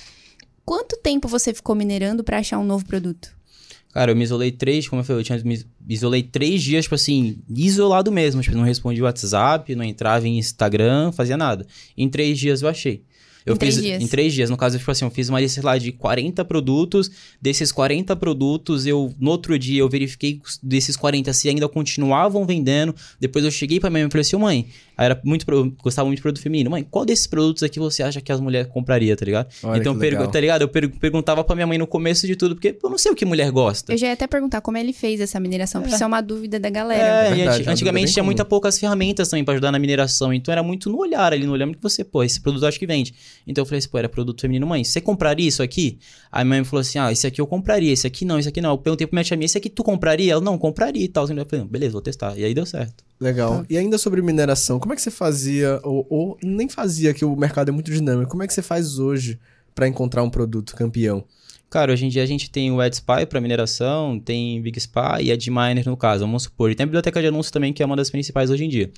Quanto tempo você ficou minerando pra achar um novo produto? Cara, eu me isolei três, como eu falei, eu tinha me isolei três dias, tipo assim, isolado mesmo. Tipo, não respondia WhatsApp, não entrava em Instagram, fazia nada. Em três dias eu achei. Eu Em três fiz, dias? Em três dias. No caso, tipo assim, eu fiz uma lista lá de 40 produtos. Desses 40 produtos, eu, no outro dia, eu verifiquei desses 40 se ainda continuavam vendendo. Depois eu cheguei pra minha mãe e falei assim, "Ô, mãe, aí era muito, gostava muito de produto feminino. Mãe, qual desses produtos aqui você acha que as mulheres comprariam, tá ligado? Olha então, pergu- legal. tá ligado? Eu per- perguntava pra minha mãe no começo de tudo, porque eu não sei o que mulher gosta. Eu já ia até perguntar como ele fez essa mineração, porque isso é uma dúvida da galera. É, É verdade, antigamente tinha comum. poucas ferramentas também pra ajudar na mineração, então era muito no olhar ali, no olhar que você, pô, esse produto eu acho que vende. Então eu falei assim, pô, era produto feminino, mãe, você compraria isso aqui? Aí minha mãe falou assim, ah, esse aqui eu compraria, esse aqui não, esse aqui não. Eu perguntei pra minha tia minha, esse aqui tu compraria? Ela, não, compraria e tal. Eu falei, beleza, vou testar. E aí deu certo. Legal. E ainda sobre mineração, como é que você fazia, ou, ou nem fazia, que o mercado é muito dinâmico, como é que você faz hoje pra encontrar um produto campeão? Cara, hoje em dia a gente tem o AdSpy para mineração, tem Big Spy e AdMiner no caso, vamos supor. E tem a biblioteca de anúncios também, que é uma das principais hoje em dia.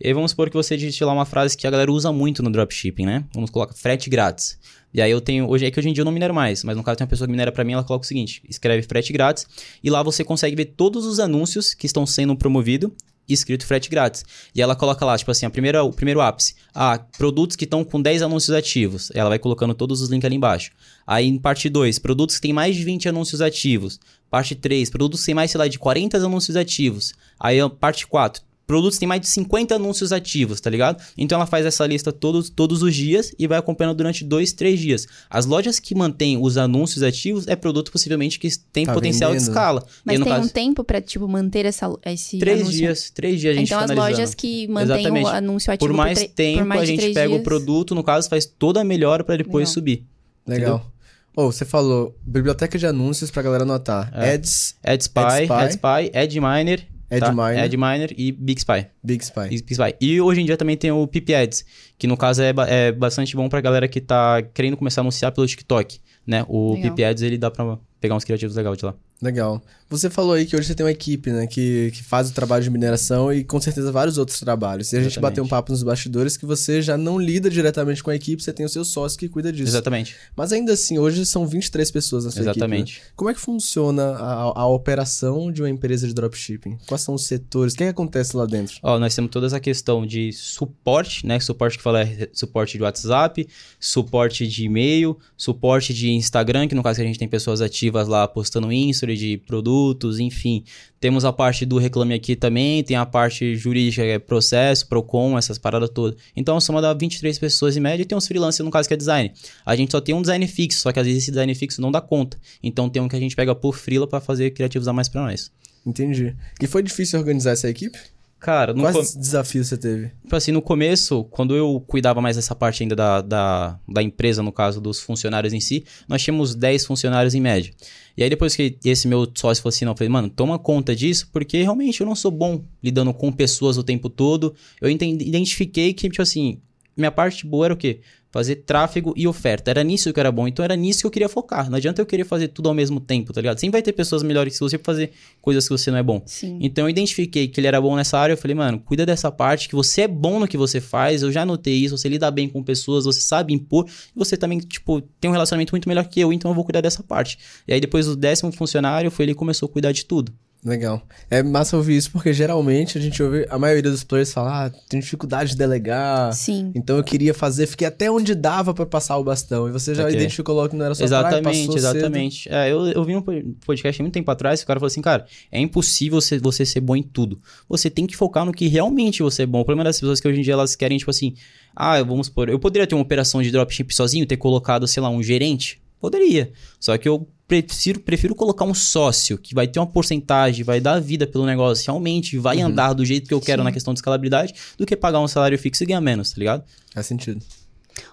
E vamos supor que você digite lá uma frase que a galera usa muito no dropshipping, né? Vamos colocar frete grátis. E aí eu tenho, hoje é que hoje em dia eu não minero mais, mas no caso tem uma pessoa que minera para mim, ela coloca o seguinte, escreve frete grátis e lá você consegue ver todos os anúncios que estão sendo promovidos escrito frete grátis. E ela coloca lá, tipo assim, a primeira, o primeiro ápice. Ah, produtos que estão com 10 anúncios ativos. Ela vai colocando todos os links ali embaixo. Aí em parte 2, produtos que têm mais de 20 anúncios ativos. Parte 3, produtos que têm mais, sei lá, de 40 anúncios ativos. Aí parte 4, produtos que têm mais de 50 anúncios ativos, tá ligado? Então ela faz essa lista todos, todos os dias e vai acompanhando durante dois, três dias. As lojas que mantêm os anúncios ativos é produto possivelmente que tem Tá potencial de vendendo. escala. Mas tem caso, um tempo pra, tipo, manter essa, esse três anúncio? dias, três dias a gente Então as fica analisando. lojas que mantêm Exatamente. o anúncio ativo Por mais tre- tempo, por mais a gente pega o dias. produto, no caso, faz toda a melhora pra depois Legal. subir. Legal. Ô, você falou biblioteca de anúncios pra galera anotar. É. Ads, AdSpy, AdSpy. AdSpy, AdMiner, tá? AdMiner. AdMiner e BigSpy. Big Spy. Big Spy. E hoje em dia também tem o PP Ads, que no caso é, ba- é bastante bom pra galera que tá querendo começar a anunciar pelo TikTok, né? O Legal. PP Ads, ele dá pra pegar uns criativos legais de lá. Legal. Você falou aí que hoje você tem uma equipe, né, que, que faz o trabalho de mineração e com certeza vários outros trabalhos. E a gente Exatamente. bateu um papo nos bastidores que você já não lida diretamente com a equipe, você tem o seu sócio que cuida disso. Exatamente. Mas ainda assim, hoje são 23 pessoas na sua Exatamente. equipe. né? Como é que funciona a, a operação de uma empresa de dropshipping? Quais são os setores? O que, é que acontece lá dentro? Ó, nós temos toda essa questão de suporte, né? Suporte que fala é suporte de WhatsApp, suporte de e-mail, suporte de Instagram, que no caso a gente tem pessoas ativas lá postando de produtos, enfim. Temos a parte do Reclame Aqui também, tem a parte jurídica, que é processo, Procon, essas paradas todas. Então, soma dá 23 pessoas em média e tem uns freelancers no caso que é design. A gente só tem um design fixo, só que às vezes esse design fixo não dá conta. Então, tem um que a gente pega por freela pra fazer criativos a mais pra nós. Entendi. E foi difícil organizar essa equipe? Cara, no Quais com- desafios você teve? Tipo assim, no começo, quando eu cuidava mais dessa parte ainda da, da, da empresa, no caso dos funcionários em si, nós tínhamos 10 funcionários em média. E aí depois que esse meu sócio falou assim, não, eu falei, mano, toma conta disso, porque realmente eu não sou bom lidando com pessoas o tempo todo. Eu identifiquei que, tipo assim, minha parte boa era o quê? Fazer tráfego e oferta. Era nisso que eu era bom. Então era nisso que eu queria focar. Não adianta eu querer fazer tudo ao mesmo tempo, tá ligado? Sempre vai ter pessoas melhores que você pra fazer coisas que você não é bom. Sim. Então eu identifiquei que ele era bom nessa área, eu falei, mano, cuida dessa parte, que você é bom no que você faz, eu já notei isso, você lida bem com pessoas, você sabe impor, e você também, tipo, tem um relacionamento muito melhor que eu, então eu vou cuidar dessa parte. E aí depois o décimo funcionário foi ele que começou a cuidar de tudo. Legal. É massa ouvir isso, porque geralmente a gente ouve, a maioria dos players fala, ah, tem dificuldade de delegar. Sim. Então eu queria fazer, fiquei até onde dava pra passar o bastão. E você já Ok. identificou logo que não era sua praia, exatamente, cedo. exatamente. É, eu, eu vi um podcast há muito tempo atrás, o cara falou assim, cara, é impossível você, você ser bom em tudo. Você tem que focar no que realmente você é bom. O problema das pessoas é que hoje em dia elas querem, tipo assim, ah, vamos supor, eu poderia ter uma operação de dropship sozinho, ter colocado, sei lá, um gerente? Poderia. Só que eu prefiro, prefiro colocar um sócio que vai ter uma porcentagem, vai dar vida pelo negócio, realmente vai Uhum. andar do jeito que eu quero Sim. na questão de escalabilidade, do que pagar um salário fixo e ganhar menos, tá ligado? Faz sentido.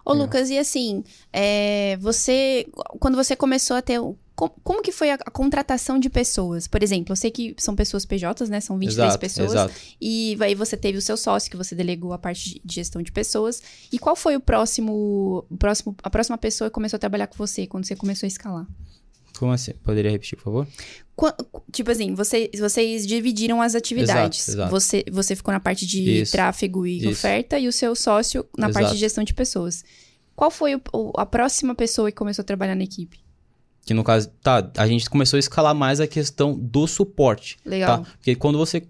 Ô, Legal. Lucas, e assim, é, você. Quando você começou a ter. Como, como que foi a, a contratação de pessoas? Por exemplo, eu sei que são pessoas PJs, né? São 23 exato, pessoas. exato. E aí você teve o seu sócio, que você delegou a parte de gestão de pessoas. E qual foi o próximo, o próximo, a próxima pessoa que começou a trabalhar com você quando você começou a escalar? Como assim? Poderia repetir, por favor? Qua- tipo assim, você, vocês dividiram as atividades. Exato, exato. Você, você ficou na parte de Isso, tráfego e isso. oferta e o seu sócio na parte Exato. de gestão de pessoas. Qual foi o- a próxima pessoa que começou a trabalhar na equipe? Que no caso, tá, a gente começou a escalar mais a questão do suporte. Legal. Tá? Porque quando você.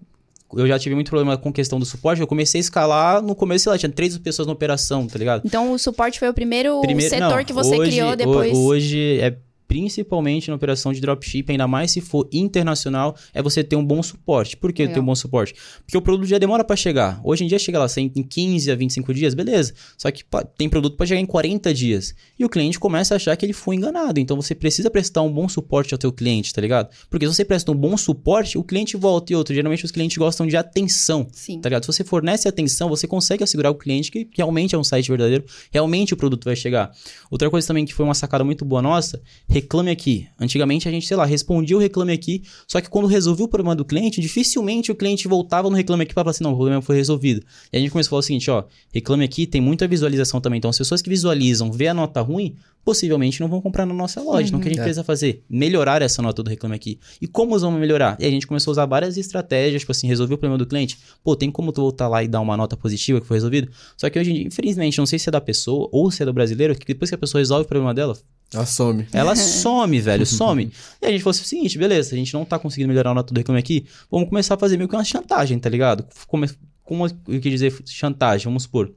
Eu já tive muito problema com questão do suporte, eu comecei a escalar no começo, sei lá, tinha três pessoas na operação, tá ligado? Então o suporte foi o primeiro, Primeiro- setor não, que você hoje- criou depois. Hoje é principalmente na operação de dropship, ainda mais se for internacional, é você ter um bom suporte. Por que ter um bom suporte? Porque o produto já demora pra chegar. Hoje em dia chega lá em em 15 a 25 dias, beleza. Só que tem produto pra chegar em 40 dias. E o cliente começa a achar que ele foi enganado. Então você precisa prestar um bom suporte ao teu cliente, tá ligado? Porque se você presta um bom suporte, o cliente volta e outro. Geralmente os clientes gostam de atenção. Sim. Tá ligado? Se você fornece atenção, você consegue assegurar o cliente que realmente é um site verdadeiro, realmente o produto vai chegar. Outra coisa também que foi uma sacada muito boa nossa, reclame aqui. Antigamente a gente, sei lá, respondia o reclame aqui, só que quando resolvia o problema do cliente, dificilmente o cliente voltava no reclame aqui para falar assim, não, o problema foi resolvido. E a gente começou a falar o seguinte, ó, reclame aqui tem muita visualização também. Então as pessoas que visualizam, vê a nota ruim, possivelmente não vão comprar na nossa loja. Então o que a gente É. precisa fazer? Melhorar essa nota do reclame aqui. E como vamos melhorar? E a gente começou a usar várias estratégias, tipo assim, resolver o problema do cliente. Pô, tem como tu voltar lá e dar uma nota positiva que foi resolvido? Só que hoje infelizmente, não sei se é da pessoa ou se é do brasileiro, que depois que a pessoa resolve o problema dela, Assome. ela some, velho, some. E a gente falou assim, o seguinte, beleza, a gente não tá conseguindo melhorar a nota do reclame aqui, vamos começar a fazer meio que uma chantagem, tá ligado? Como, como eu quis dizer chantagem, vamos supor.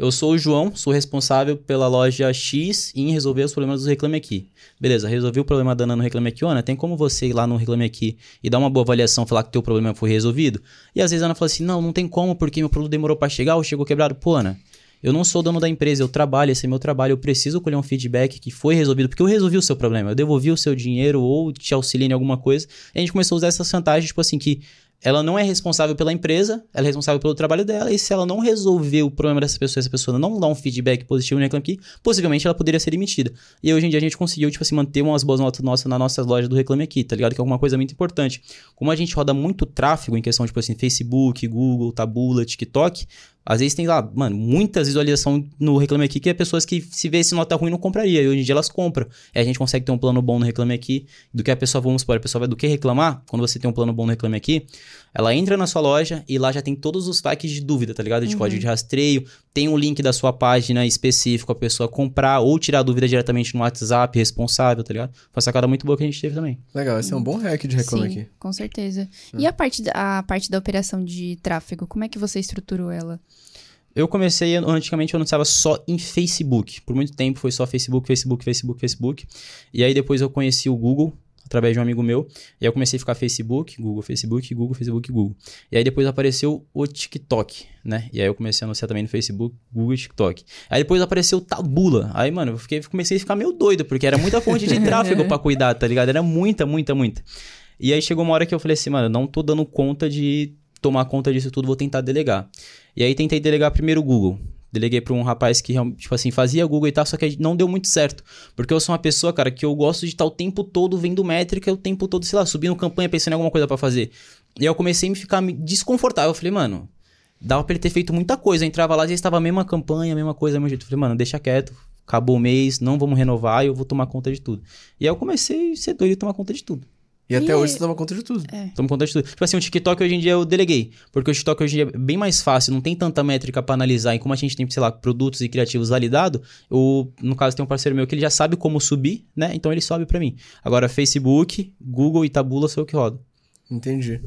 Eu sou o João, sou responsável pela loja X em resolver os problemas do Reclame Aqui. Beleza, resolvi o problema da Ana no Reclame Aqui. Ana, tem como você ir lá no Reclame Aqui e dar uma boa avaliação, falar que teu problema foi resolvido? E às vezes a Ana fala assim, não, não tem como, porque meu produto demorou pra chegar ou chegou quebrado. Pô, Ana, eu não sou dono da empresa, eu trabalho, esse é meu trabalho, eu preciso colher um feedback que foi resolvido, porque eu resolvi o seu problema, eu devolvi o seu dinheiro ou te auxiliei em alguma coisa. E a gente começou a usar essas chantagens, tipo assim, que ela não é responsável pela empresa, ela é responsável pelo trabalho dela, e se ela não resolver o problema dessa pessoa, essa pessoa não dá um feedback positivo no Reclame Aqui, possivelmente ela poderia ser demitida. E hoje em dia a gente conseguiu, tipo assim, manter umas boas notas nossas na nossa loja do Reclame Aqui, tá ligado? Que é alguma coisa muito importante. Como a gente roda muito tráfego em questão, tipo assim, Facebook, Google, Tabula, TikTok, às vezes tem lá, mano, muitas visualizações no Reclame Aqui que é pessoas que se vê esse nota ruim não compraria. E hoje em dia elas compram. E a gente consegue ter um plano bom no Reclame Aqui. Do que a pessoa, vamos supor, a pessoa vai do que reclamar. Quando você tem um plano bom no Reclame Aqui, ela entra na sua loja e lá já tem todos os packs de dúvida, tá ligado? De código de rastreio. Tem um link da sua página específico a pessoa comprar ou tirar a dúvida diretamente no WhatsApp responsável, tá ligado? Foi uma sacada muito boa que a gente teve também. Legal, esse é um bom hack de reclame Sim, aqui. com certeza. E a parte, da, a parte da operação de tráfego, como é que você estruturou ela? Eu comecei, antigamente eu anunciava só em Facebook. Por muito tempo foi só Facebook, Facebook, Facebook, Facebook. E aí depois eu conheci o Google, através de um amigo meu. E aí eu comecei a ficar Facebook, Google, Facebook, Google, Facebook, Google. E aí depois apareceu o TikTok, né? E aí eu comecei a anunciar também no Facebook, Google e TikTok. Aí depois apareceu o Tabula. Aí, mano, eu fiquei, comecei a ficar meio doido, porque era muita fonte de tráfego pra cuidar, tá ligado? Era muita, muita, muita. E aí chegou uma hora que eu falei assim, mano, eu não tô dando conta de tomar conta disso tudo, vou tentar delegar. E aí tentei delegar primeiro o Google. Deleguei pra um rapaz que, tipo assim, fazia Google e tal, só que não deu muito certo. Porque eu sou uma pessoa, cara, que eu gosto de estar o tempo todo vendo métrica, o tempo todo, sei lá, subindo campanha, pensando em alguma coisa pra fazer. E aí eu comecei a me ficar desconfortável. Eu falei, mano, dava pra ele ter feito muita coisa. Eu entrava lá e estava a mesma campanha, a mesma coisa, mesmo jeito. Eu falei, mano, deixa quieto, acabou o mês, não vamos renovar e eu vou tomar conta de tudo. E aí eu comecei a ser doido e tomar conta de tudo. E até E- hoje você toma conta de tudo. Tomo conta de tudo. Tipo assim, o TikTok hoje em dia eu deleguei. Porque o TikTok hoje em dia é bem mais fácil, não tem tanta métrica pra analisar. E como a gente tem, sei lá, produtos e criativos validados, o, no caso tem um parceiro meu que ele já sabe como subir, né? Então ele sobe pra mim. Agora, Facebook, Google e Tabula sou eu que rodo. Entendi.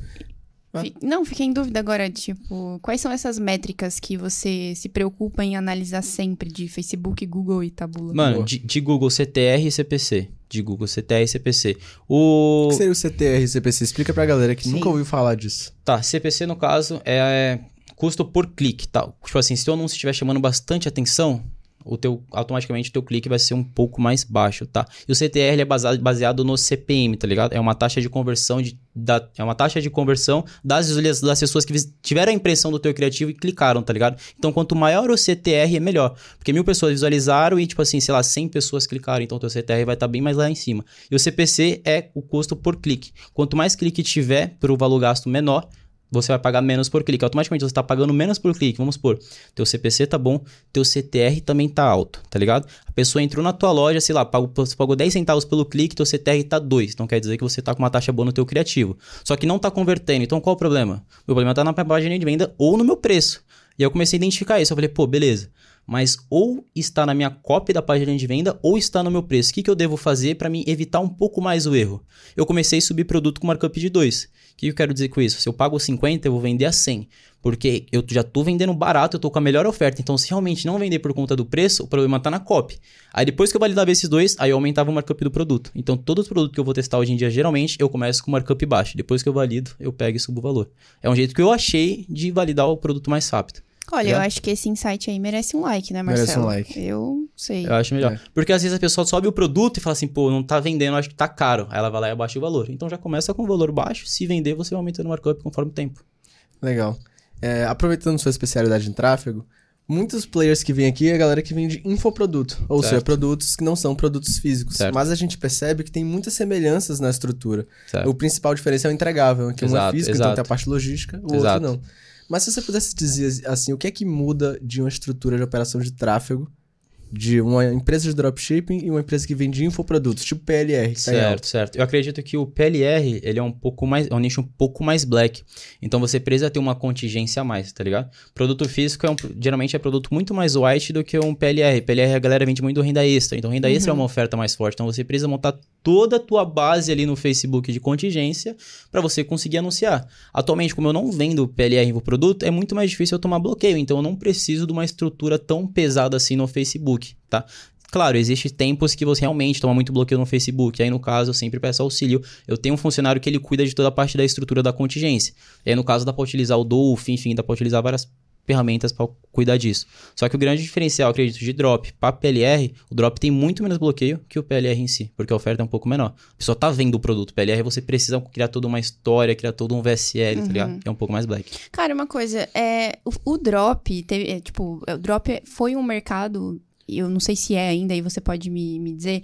Não, fiquei em dúvida agora, tipo, quais são essas métricas que você se preocupa em analisar sempre de Facebook, Google e Tabula? Mano, de, de Google CTR e CPC. De Google CTR e CPC. O. O que seria o CTR e CPC? Explica pra galera que Sim. nunca ouviu falar disso. Tá, CPC no caso é custo por clique, tá? Tipo assim, se o anúncio estiver chamando bastante atenção, o teu, automaticamente o teu clique vai ser um pouco mais baixo, tá? E o CTR é baseado, baseado no CPM, tá ligado? É uma taxa de conversão de, da, é uma taxa de conversão das, das pessoas que tiveram a impressão do teu criativo e clicaram, tá ligado? Então, quanto maior o CTR, é melhor. Porque mil pessoas visualizaram e, tipo assim, sei lá, 100 pessoas clicaram, então o teu CTR vai estar tá bem mais lá em cima. E o CPC é o custo por clique. Quanto mais clique tiver, por o valor gasto menor, você vai pagar menos por clique. Automaticamente você está pagando menos por clique. Vamos supor, teu CPC tá bom, teu CTR também tá alto, tá ligado? A pessoa entrou na tua loja, sei lá, pagou, você pagou 10 centavos pelo clique, teu CTR tá 2. Então quer dizer que você tá com uma taxa boa no teu criativo. Só que não tá convertendo. Então qual o problema? O problema tá na página de venda ou no meu preço. E eu comecei a identificar isso. Eu falei, pô, beleza mas ou está na minha cópia da página de venda ou está no meu preço. O que, que eu devo fazer para evitar um pouco mais o erro? Eu comecei a subir produto com markup de 2. O que eu quero dizer com isso? Se eu pago 50, eu vou vender a 100. Porque eu já estou vendendo barato, eu estou com a melhor oferta. Então, se realmente não vender por conta do preço, o problema está na copy. Aí depois que eu validava esses dois, aí eu aumentava o markup do produto. Então, todos os produtos que eu vou testar hoje em dia, geralmente, eu começo com markup baixo. Depois que eu valido, eu pego e subo o valor. É um jeito que eu achei de validar o produto mais rápido. Olha, eu acho que esse insight aí merece um like, né, Marcelo? Merece um like. Eu sei. Eu acho melhor. É. Porque às vezes a pessoa sobe o produto e fala assim, pô, não tá vendendo, acho que tá caro. Aí ela vai lá e abaixa o valor. Então já começa com o valor baixo. Se vender, você aumenta no markup conforme o tempo. Legal. É, aproveitando sua especialidade em tráfego, muitos players que vêm aqui é a galera que vende infoproduto, ou certo. seja, produtos que não são produtos físicos. Certo. Mas a gente percebe que tem muitas semelhanças na estrutura. Certo. O principal diferença é o entregável, que exato, um é físico, exato. então tem a parte logística, o exato. outro não. Mas se você pudesse dizer assim, o que é que muda de uma estrutura de operação de tráfego de uma empresa de dropshipping e uma empresa que vende infoprodutos, tipo PLR. certo, tá certo. Eu acredito que o PLR, ele é um pouco mais, é um nicho um pouco mais black. Então você precisa ter uma contingência a mais, tá ligado? Produto físico é um, geralmente é produto muito mais white do que um PLR. PLR a galera vende muito renda extra. Então renda uhum. extra é uma oferta mais forte. Então você precisa montar toda a tua base ali no Facebook de contingência para você conseguir anunciar. Atualmente, como eu não vendo PLR no produto, é muito mais difícil eu tomar bloqueio. Então eu não preciso de uma estrutura tão pesada assim no Facebook, tá? Claro, existe tempos que você realmente toma muito bloqueio no Facebook. Aí, no caso, eu sempre peço auxílio. Eu tenho um funcionário que ele cuida de toda a parte da estrutura da contingência. Aí, no caso, dá para utilizar o Dolphin, enfim, dá para utilizar várias ferramentas para cuidar disso. Só que o grande diferencial, acredito, de drop para PLR, o drop tem muito menos bloqueio que o PLR em si, porque a oferta é um pouco menor. A pessoa tá vendo o produto PLR, você precisa criar toda uma história, criar todo um VSL, uhum. tá ligado? Que é um pouco mais black. Cara, uma coisa, é, o, o drop, teve, é, tipo, o drop foi um mercado, eu não sei se é ainda, aí você pode me, me dizer,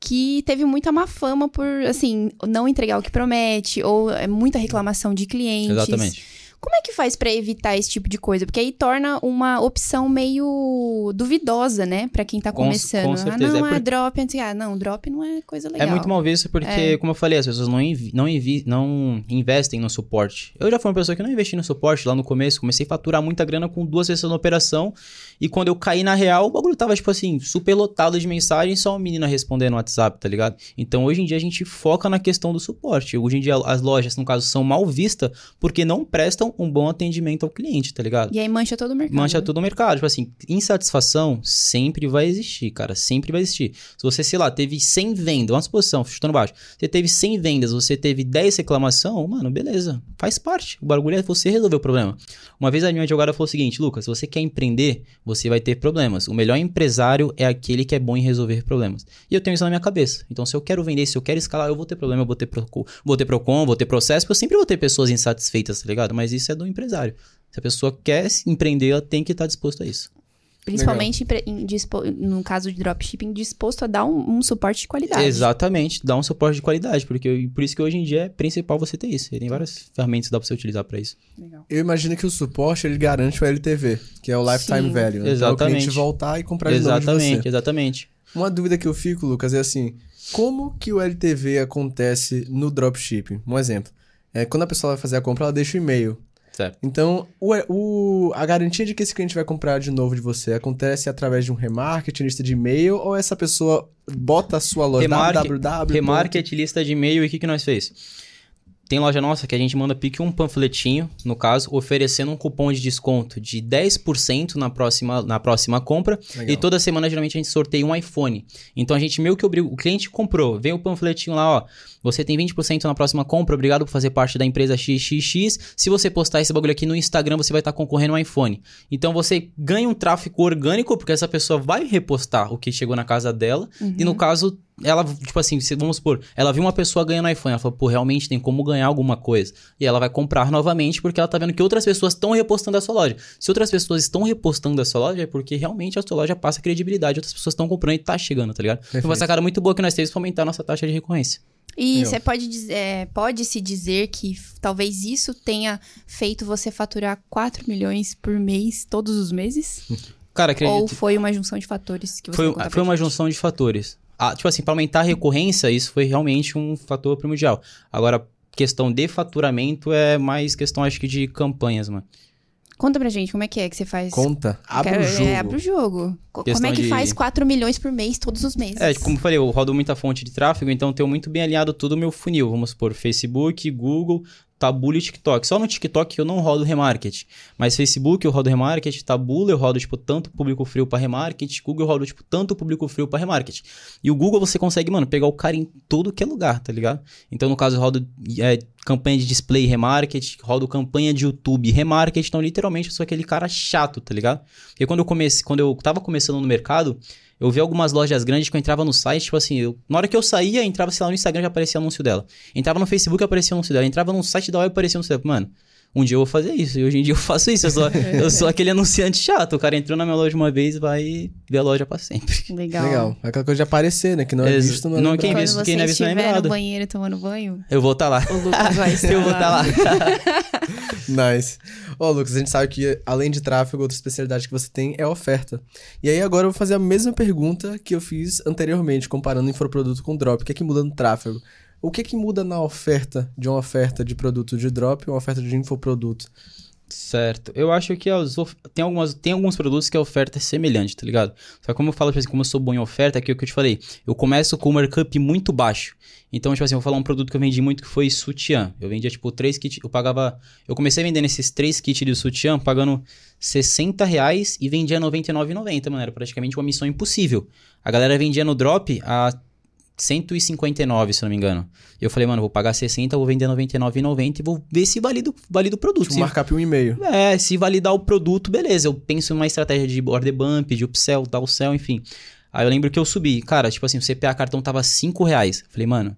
que teve muita má fama por, assim, não entregar o que promete, ou é muita reclamação de clientes. Exatamente. Como é que faz para evitar esse tipo de coisa? Porque aí torna uma opção meio duvidosa, né? Para quem tá começando. Com, com certeza. Ah, não, é, por... é drop. Ah, não, drop não é coisa legal. É muito mal visto porque, é. como eu falei, as pessoas não, invi não, invi não investem no suporte. Eu já fui uma pessoa que não investi no suporte lá no começo. Comecei a faturar muita grana com duas pessoas na operação. E quando eu caí na real, o bagulho tava, tipo assim, super lotado de mensagens, só uma menina respondendo no WhatsApp, tá ligado? Então, hoje em dia, a gente foca na questão do suporte. Hoje em dia, as lojas, no caso, são mal vistas porque não prestam um bom atendimento ao cliente, tá ligado? E aí mancha todo o mercado. Mancha né? todo o mercado. Tipo assim, insatisfação sempre vai existir, cara. Sempre vai existir. Se você, sei lá, teve 100 vendas, uma suposição, chutando baixo. Você teve 100 vendas, você teve 10 reclamação, mano, beleza. Faz parte. O bagulho é você resolver o problema. Uma vez a minha advogada falou o seguinte, Lucas, se você quer empreender, você vai ter problemas. O melhor empresário é aquele que é bom em resolver problemas. E eu tenho isso na minha cabeça. Então, se eu quero vender, se eu quero escalar, eu vou ter problema, eu vou ter, Procon, vou ter Procon, vou ter processo, porque eu sempre vou ter pessoas insatisfeitas, tá ligado? Mas isso é do empresário. Se a pessoa quer empreender, ela tem que estar disposta a isso. Principalmente em, em, no caso de dropshipping, disposto a dar um, um, suporte de qualidade. Exatamente, dar um suporte de qualidade, porque por isso que hoje em dia é principal você ter isso. Tem várias ferramentas que dá pra você utilizar para isso. Legal. Eu imagino que o suporte ele garante o LTV, que é o Lifetime Sim. Value. Né? Exatamente. Então, o cliente voltar e comprar de exatamente, novo de você. Exatamente, Uma dúvida que eu fico, Lucas, é assim, como que o LTV acontece no dropshipping? Um exemplo. É, quando a pessoa vai fazer a compra, ela deixa o e-mail. Certo. Então, o, o, a garantia de que esse cliente vai comprar de novo de você acontece através de um remarketing, lista de e-mail, ou essa pessoa bota a sua loja Remarket, www. Remarket, lista de e-mail, e o que, que nós fez? tem loja nossa que a gente manda pique um panfletinho, no caso, oferecendo um cupom de desconto de 10% na próxima, na próxima compra. Legal. E toda semana, geralmente, a gente sorteia um iPhone. Então a gente meio que obriga. O cliente comprou, vem o panfletinho lá, ó. Você tem 20% na próxima compra, obrigado por fazer parte da empresa XXX. Se você postar esse bagulho aqui no Instagram, você vai estar concorrendo um iPhone. Então você ganha um tráfego orgânico, porque essa pessoa vai repostar o que chegou na casa dela. Uhum. E no caso, ela, tipo assim, vamos supor, ela viu uma pessoa ganhando iPhone, ela falou, pô, realmente tem como ganhar alguma coisa. E ela vai comprar novamente porque ela tá vendo que outras pessoas estão repostando a sua loja. Se outras pessoas estão repostando a sua loja, é porque realmente a sua loja passa credibilidade, outras pessoas estão comprando e tá chegando, tá ligado? Perfeito. Foi uma sacada muito boa que nós temos pra aumentar a nossa taxa de recorrência. E você pode, dizer, é, pode se dizer que talvez isso tenha feito você faturar 4 milhões por mês todos os meses? Cara, acredito... Ou foi uma junção de fatores que você Foi, foi uma junção de fatores. Ah, tipo assim, para aumentar a recorrência, isso foi realmente um fator primordial. Agora, questão de faturamento é mais questão, acho que, de campanhas, mano. Conta pra gente, como é que é que você faz? Conta, abre Quero, o jogo. É, abre o jogo. Questão como é que de... faz 4 milhões por mês, todos os meses? É, como eu falei, eu rodo muita fonte de tráfego, então eu tenho muito bem alinhado todo o meu funil. Vamos supor, Facebook, Google, Tabula e TikTok. Só no TikTok eu não rodo remarket. Mas Facebook eu rodo remarket, Tabula eu rodo, tipo, tanto público frio para remarket, Google eu rodo, tipo, tanto público frio para remarket. E o Google você consegue, mano, pegar o cara em todo que é lugar, tá ligado? Então, no caso, eu rodo é, campanha de display remarket, rodo campanha de YouTube remarket. Então, literalmente, eu sou aquele cara chato, tá ligado? Porque quando eu comecei, quando eu tava começando no mercado, eu vi algumas lojas grandes que eu entrava no site, tipo assim, eu, na hora que eu saía, entrava, sei lá, no Instagram já aparecia anúncio dela. Entrava no Facebook, aparecia anúncio dela. Entrava no site da web, aparecia anúncio dela. Mano, um dia eu vou fazer isso. E hoje em dia eu faço isso. Eu sou, eu sou aquele anunciante chato. O cara entrou na minha loja uma vez vai ver a loja pra sempre. Legal. Legal. É aquela coisa de aparecer, né? Que não é Ex visto, não é Não, quem, visto, quem não é visto não é lembrado. no banheiro tomando banho... Eu vou estar tá lá. O Lucas vai estar Eu vou estar tá lá. nice. Ô, Lucas, a gente sabe que além de tráfego, outra especialidade que você tem é oferta. E aí agora eu vou fazer a mesma pergunta que eu fiz anteriormente, comparando infoproduto com drop. O que é que muda no tráfego? O que é que muda na oferta de uma oferta de produto de drop e uma oferta de infoproduto? Certo. Eu acho que as of... tem, algumas, tem alguns produtos que a oferta é semelhante, tá ligado? Só que como eu falo, tipo assim, como eu sou bom em oferta, é aquilo que eu te falei. Eu começo com um markup muito baixo. Então, tipo assim, eu vou falar um produto que eu vendi muito que foi sutiã. Eu vendia, tipo, três kits. Eu pagava. Eu comecei vendendo esses três kits de sutiã, pagando 60 reais e vendia 99,90, mano. Era praticamente uma missão impossível. A galera vendia no drop a 159, se não me engano. Eu falei, mano, vou pagar 60, vou vender 99,90 e vou ver se valida, valida o produto. Tipo, se markup 1,5. É, se validar o produto, beleza. Eu penso em uma estratégia de order bump, de upsell, downsell, enfim. Aí eu lembro que eu subi. Cara, tipo assim, o CPA cartão tava 5 reais. Falei, mano,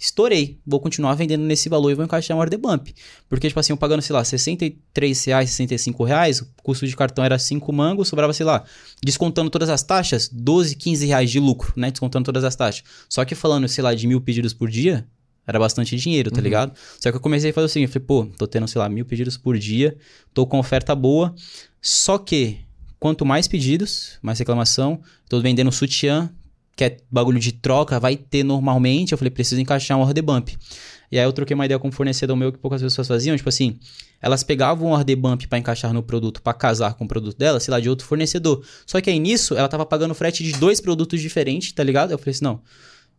estourei. Vou continuar vendendo nesse valor e vou encaixar um order bump. Porque, tipo assim, eu pagando, sei lá, 63 reais, 65 reais, o custo de cartão era 5 mangos, sobrava, sei lá, descontando todas as taxas, 12, 15 reais de lucro, né? Descontando todas as taxas. Só que falando, sei lá, de mil pedidos por dia, era bastante dinheiro, tá uhum. ligado? Só que eu comecei a fazer o seguinte, falei, pô, tô tendo, sei lá, mil pedidos por dia, tô com oferta boa, só que quanto mais pedidos, mais reclamação, tô vendendo sutiã, que é bagulho de troca, vai ter normalmente. Eu falei, preciso encaixar um order bump. E aí eu troquei uma ideia com um fornecedor meu que poucas pessoas faziam, tipo assim, elas pegavam um order bump para encaixar no produto, para casar com o produto dela, sei lá, de outro fornecedor. Só que aí nisso, ela tava pagando frete de dois produtos diferentes, tá ligado? Eu falei assim, não,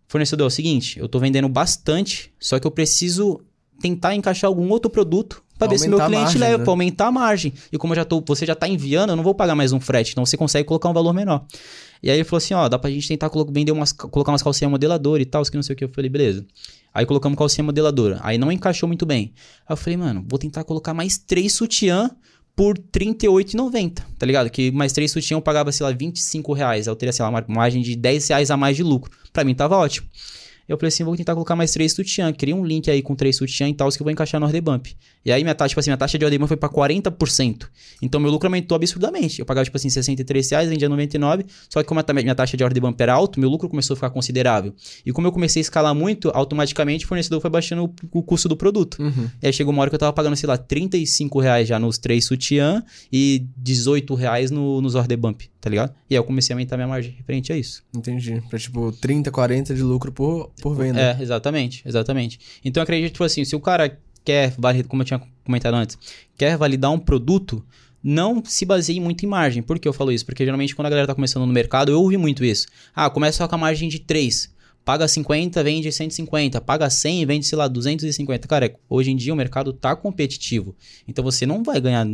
fornecedor, é o seguinte, eu tô vendendo bastante, só que eu preciso tentar encaixar algum outro produto para ver se meu cliente margem, leva, né? para aumentar a margem. E como já tô, você já tá enviando, eu não vou pagar mais um frete, então você consegue colocar um valor menor. E aí ele falou assim, ó, dá pra gente tentar vender umas, colocar umas calcinhas modeladoras e tal, que não sei o que. Eu falei, beleza. Aí colocamos calcinha modeladora. Aí não encaixou muito bem. Aí eu falei, mano, vou tentar colocar mais três sutiã por R$38,90, tá ligado? Que mais três sutiã eu pagava, sei lá, 25 reais. Eu teria, sei lá, uma margem de 10 reais a mais de lucro. Pra mim tava ótimo. Eu falei assim, vou tentar colocar mais três sutiã. Criei um link aí com três sutiã e tal, que eu vou encaixar no order bump. E aí minha taxa, tipo assim, minha taxa de order bump foi pra 40%. Então meu lucro aumentou absurdamente. Eu pagava, tipo assim, 63 reais, vendia 99. Só que como a minha taxa de order bump era alto, meu lucro começou a ficar considerável. E como eu comecei a escalar muito, automaticamente o fornecedor foi baixando o, o custo do produto. Uhum. E aí chegou uma hora que eu tava pagando, sei lá, 35 reais já nos três sutiã e 18 reais no, nos order bump, tá ligado? E aí eu comecei a aumentar minha margem referente a isso. Entendi. Pra tipo 30, 40 de lucro por, por venda. É, exatamente, exatamente. Então eu acredito, tipo assim, se o cara quer, como eu tinha comentado antes, quer validar um produto, não se baseie muito em margem. Por que eu falo isso? Porque geralmente quando a galera tá começando no mercado, eu ouvi muito isso. Ah, começa só com a margem de 3. Paga 50, vende 150, paga 100, vende, sei lá, 250. Cara, hoje em dia o mercado tá competitivo. Então você não vai ganhar,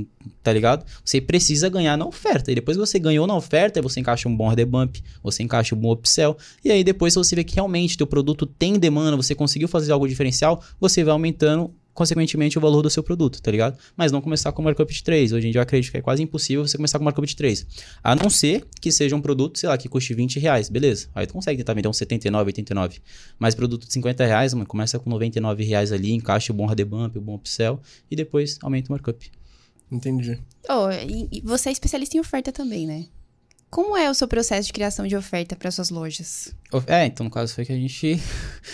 tá ligado? Você precisa ganhar na oferta. E depois você ganhou na oferta, você encaixa um bom order bump, você encaixa um bom upsell. E aí depois você vê que realmente teu produto tem demanda, você conseguiu fazer algo diferencial, você vai aumentando consequentemente, o valor do seu produto, tá ligado? Mas não começar com markup de 3. Hoje em dia eu acredito que é quase impossível você começar com markup de 3. A não ser que seja um produto, sei lá, que custe 20 reais. Beleza. Aí tu consegue tentar vender um 79, 89. Mas produto de 50 reais, mano, começa com 99 reais ali, encaixa o bom hard bump, o bom upsell e depois aumenta o markup. Entendi. Oh, e você é especialista em oferta também, né? Como é o seu processo de criação de oferta para suas lojas? É, então no caso foi que a gente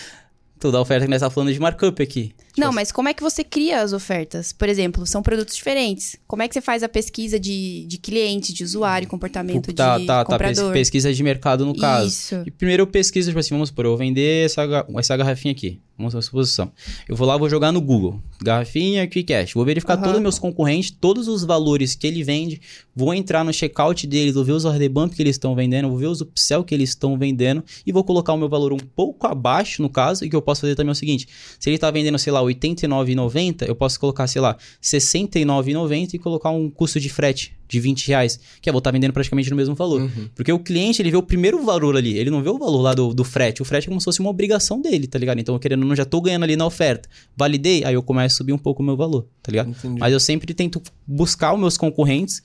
toda a oferta que nós estamos falando de markup aqui. Tipo não, assim. mas como é que você cria as ofertas? Por exemplo, são produtos diferentes. Como é que você faz a pesquisa de, de cliente, de usuário, comportamento tá, de tá, comprador? Tá, pesquisa de mercado no caso. Isso. E primeiro eu pesquiso, tipo assim, vamos supor, eu vou vender essa, essa garrafinha aqui. Vamos fazer suposição. Eu vou lá, vou jogar no Google. Garrafinha, Quick Cash. Vou verificar uhum. todos os meus concorrentes, todos os valores que ele vende. Vou entrar no checkout deles, vou ver os order bump que eles estão vendendo, vou ver os upsell que eles estão vendendo e vou colocar o meu valor um pouco abaixo, no caso, e que eu posso fazer também é o seguinte. Se ele está vendendo, sei lá, 89,90, eu posso colocar, sei lá, R$ 69,90 e colocar um custo de frete de 20 reais, que eu vou estar vendendo praticamente no mesmo valor. Uhum. Porque o cliente, ele vê o primeiro valor ali, ele não vê o valor lá do, do frete. O frete é como se fosse uma obrigação dele, tá ligado? Então, eu querendo, não já tô ganhando ali na oferta. Validei, aí eu começo a subir um pouco o meu valor, tá ligado? Entendi. Mas eu sempre tento buscar os meus concorrentes,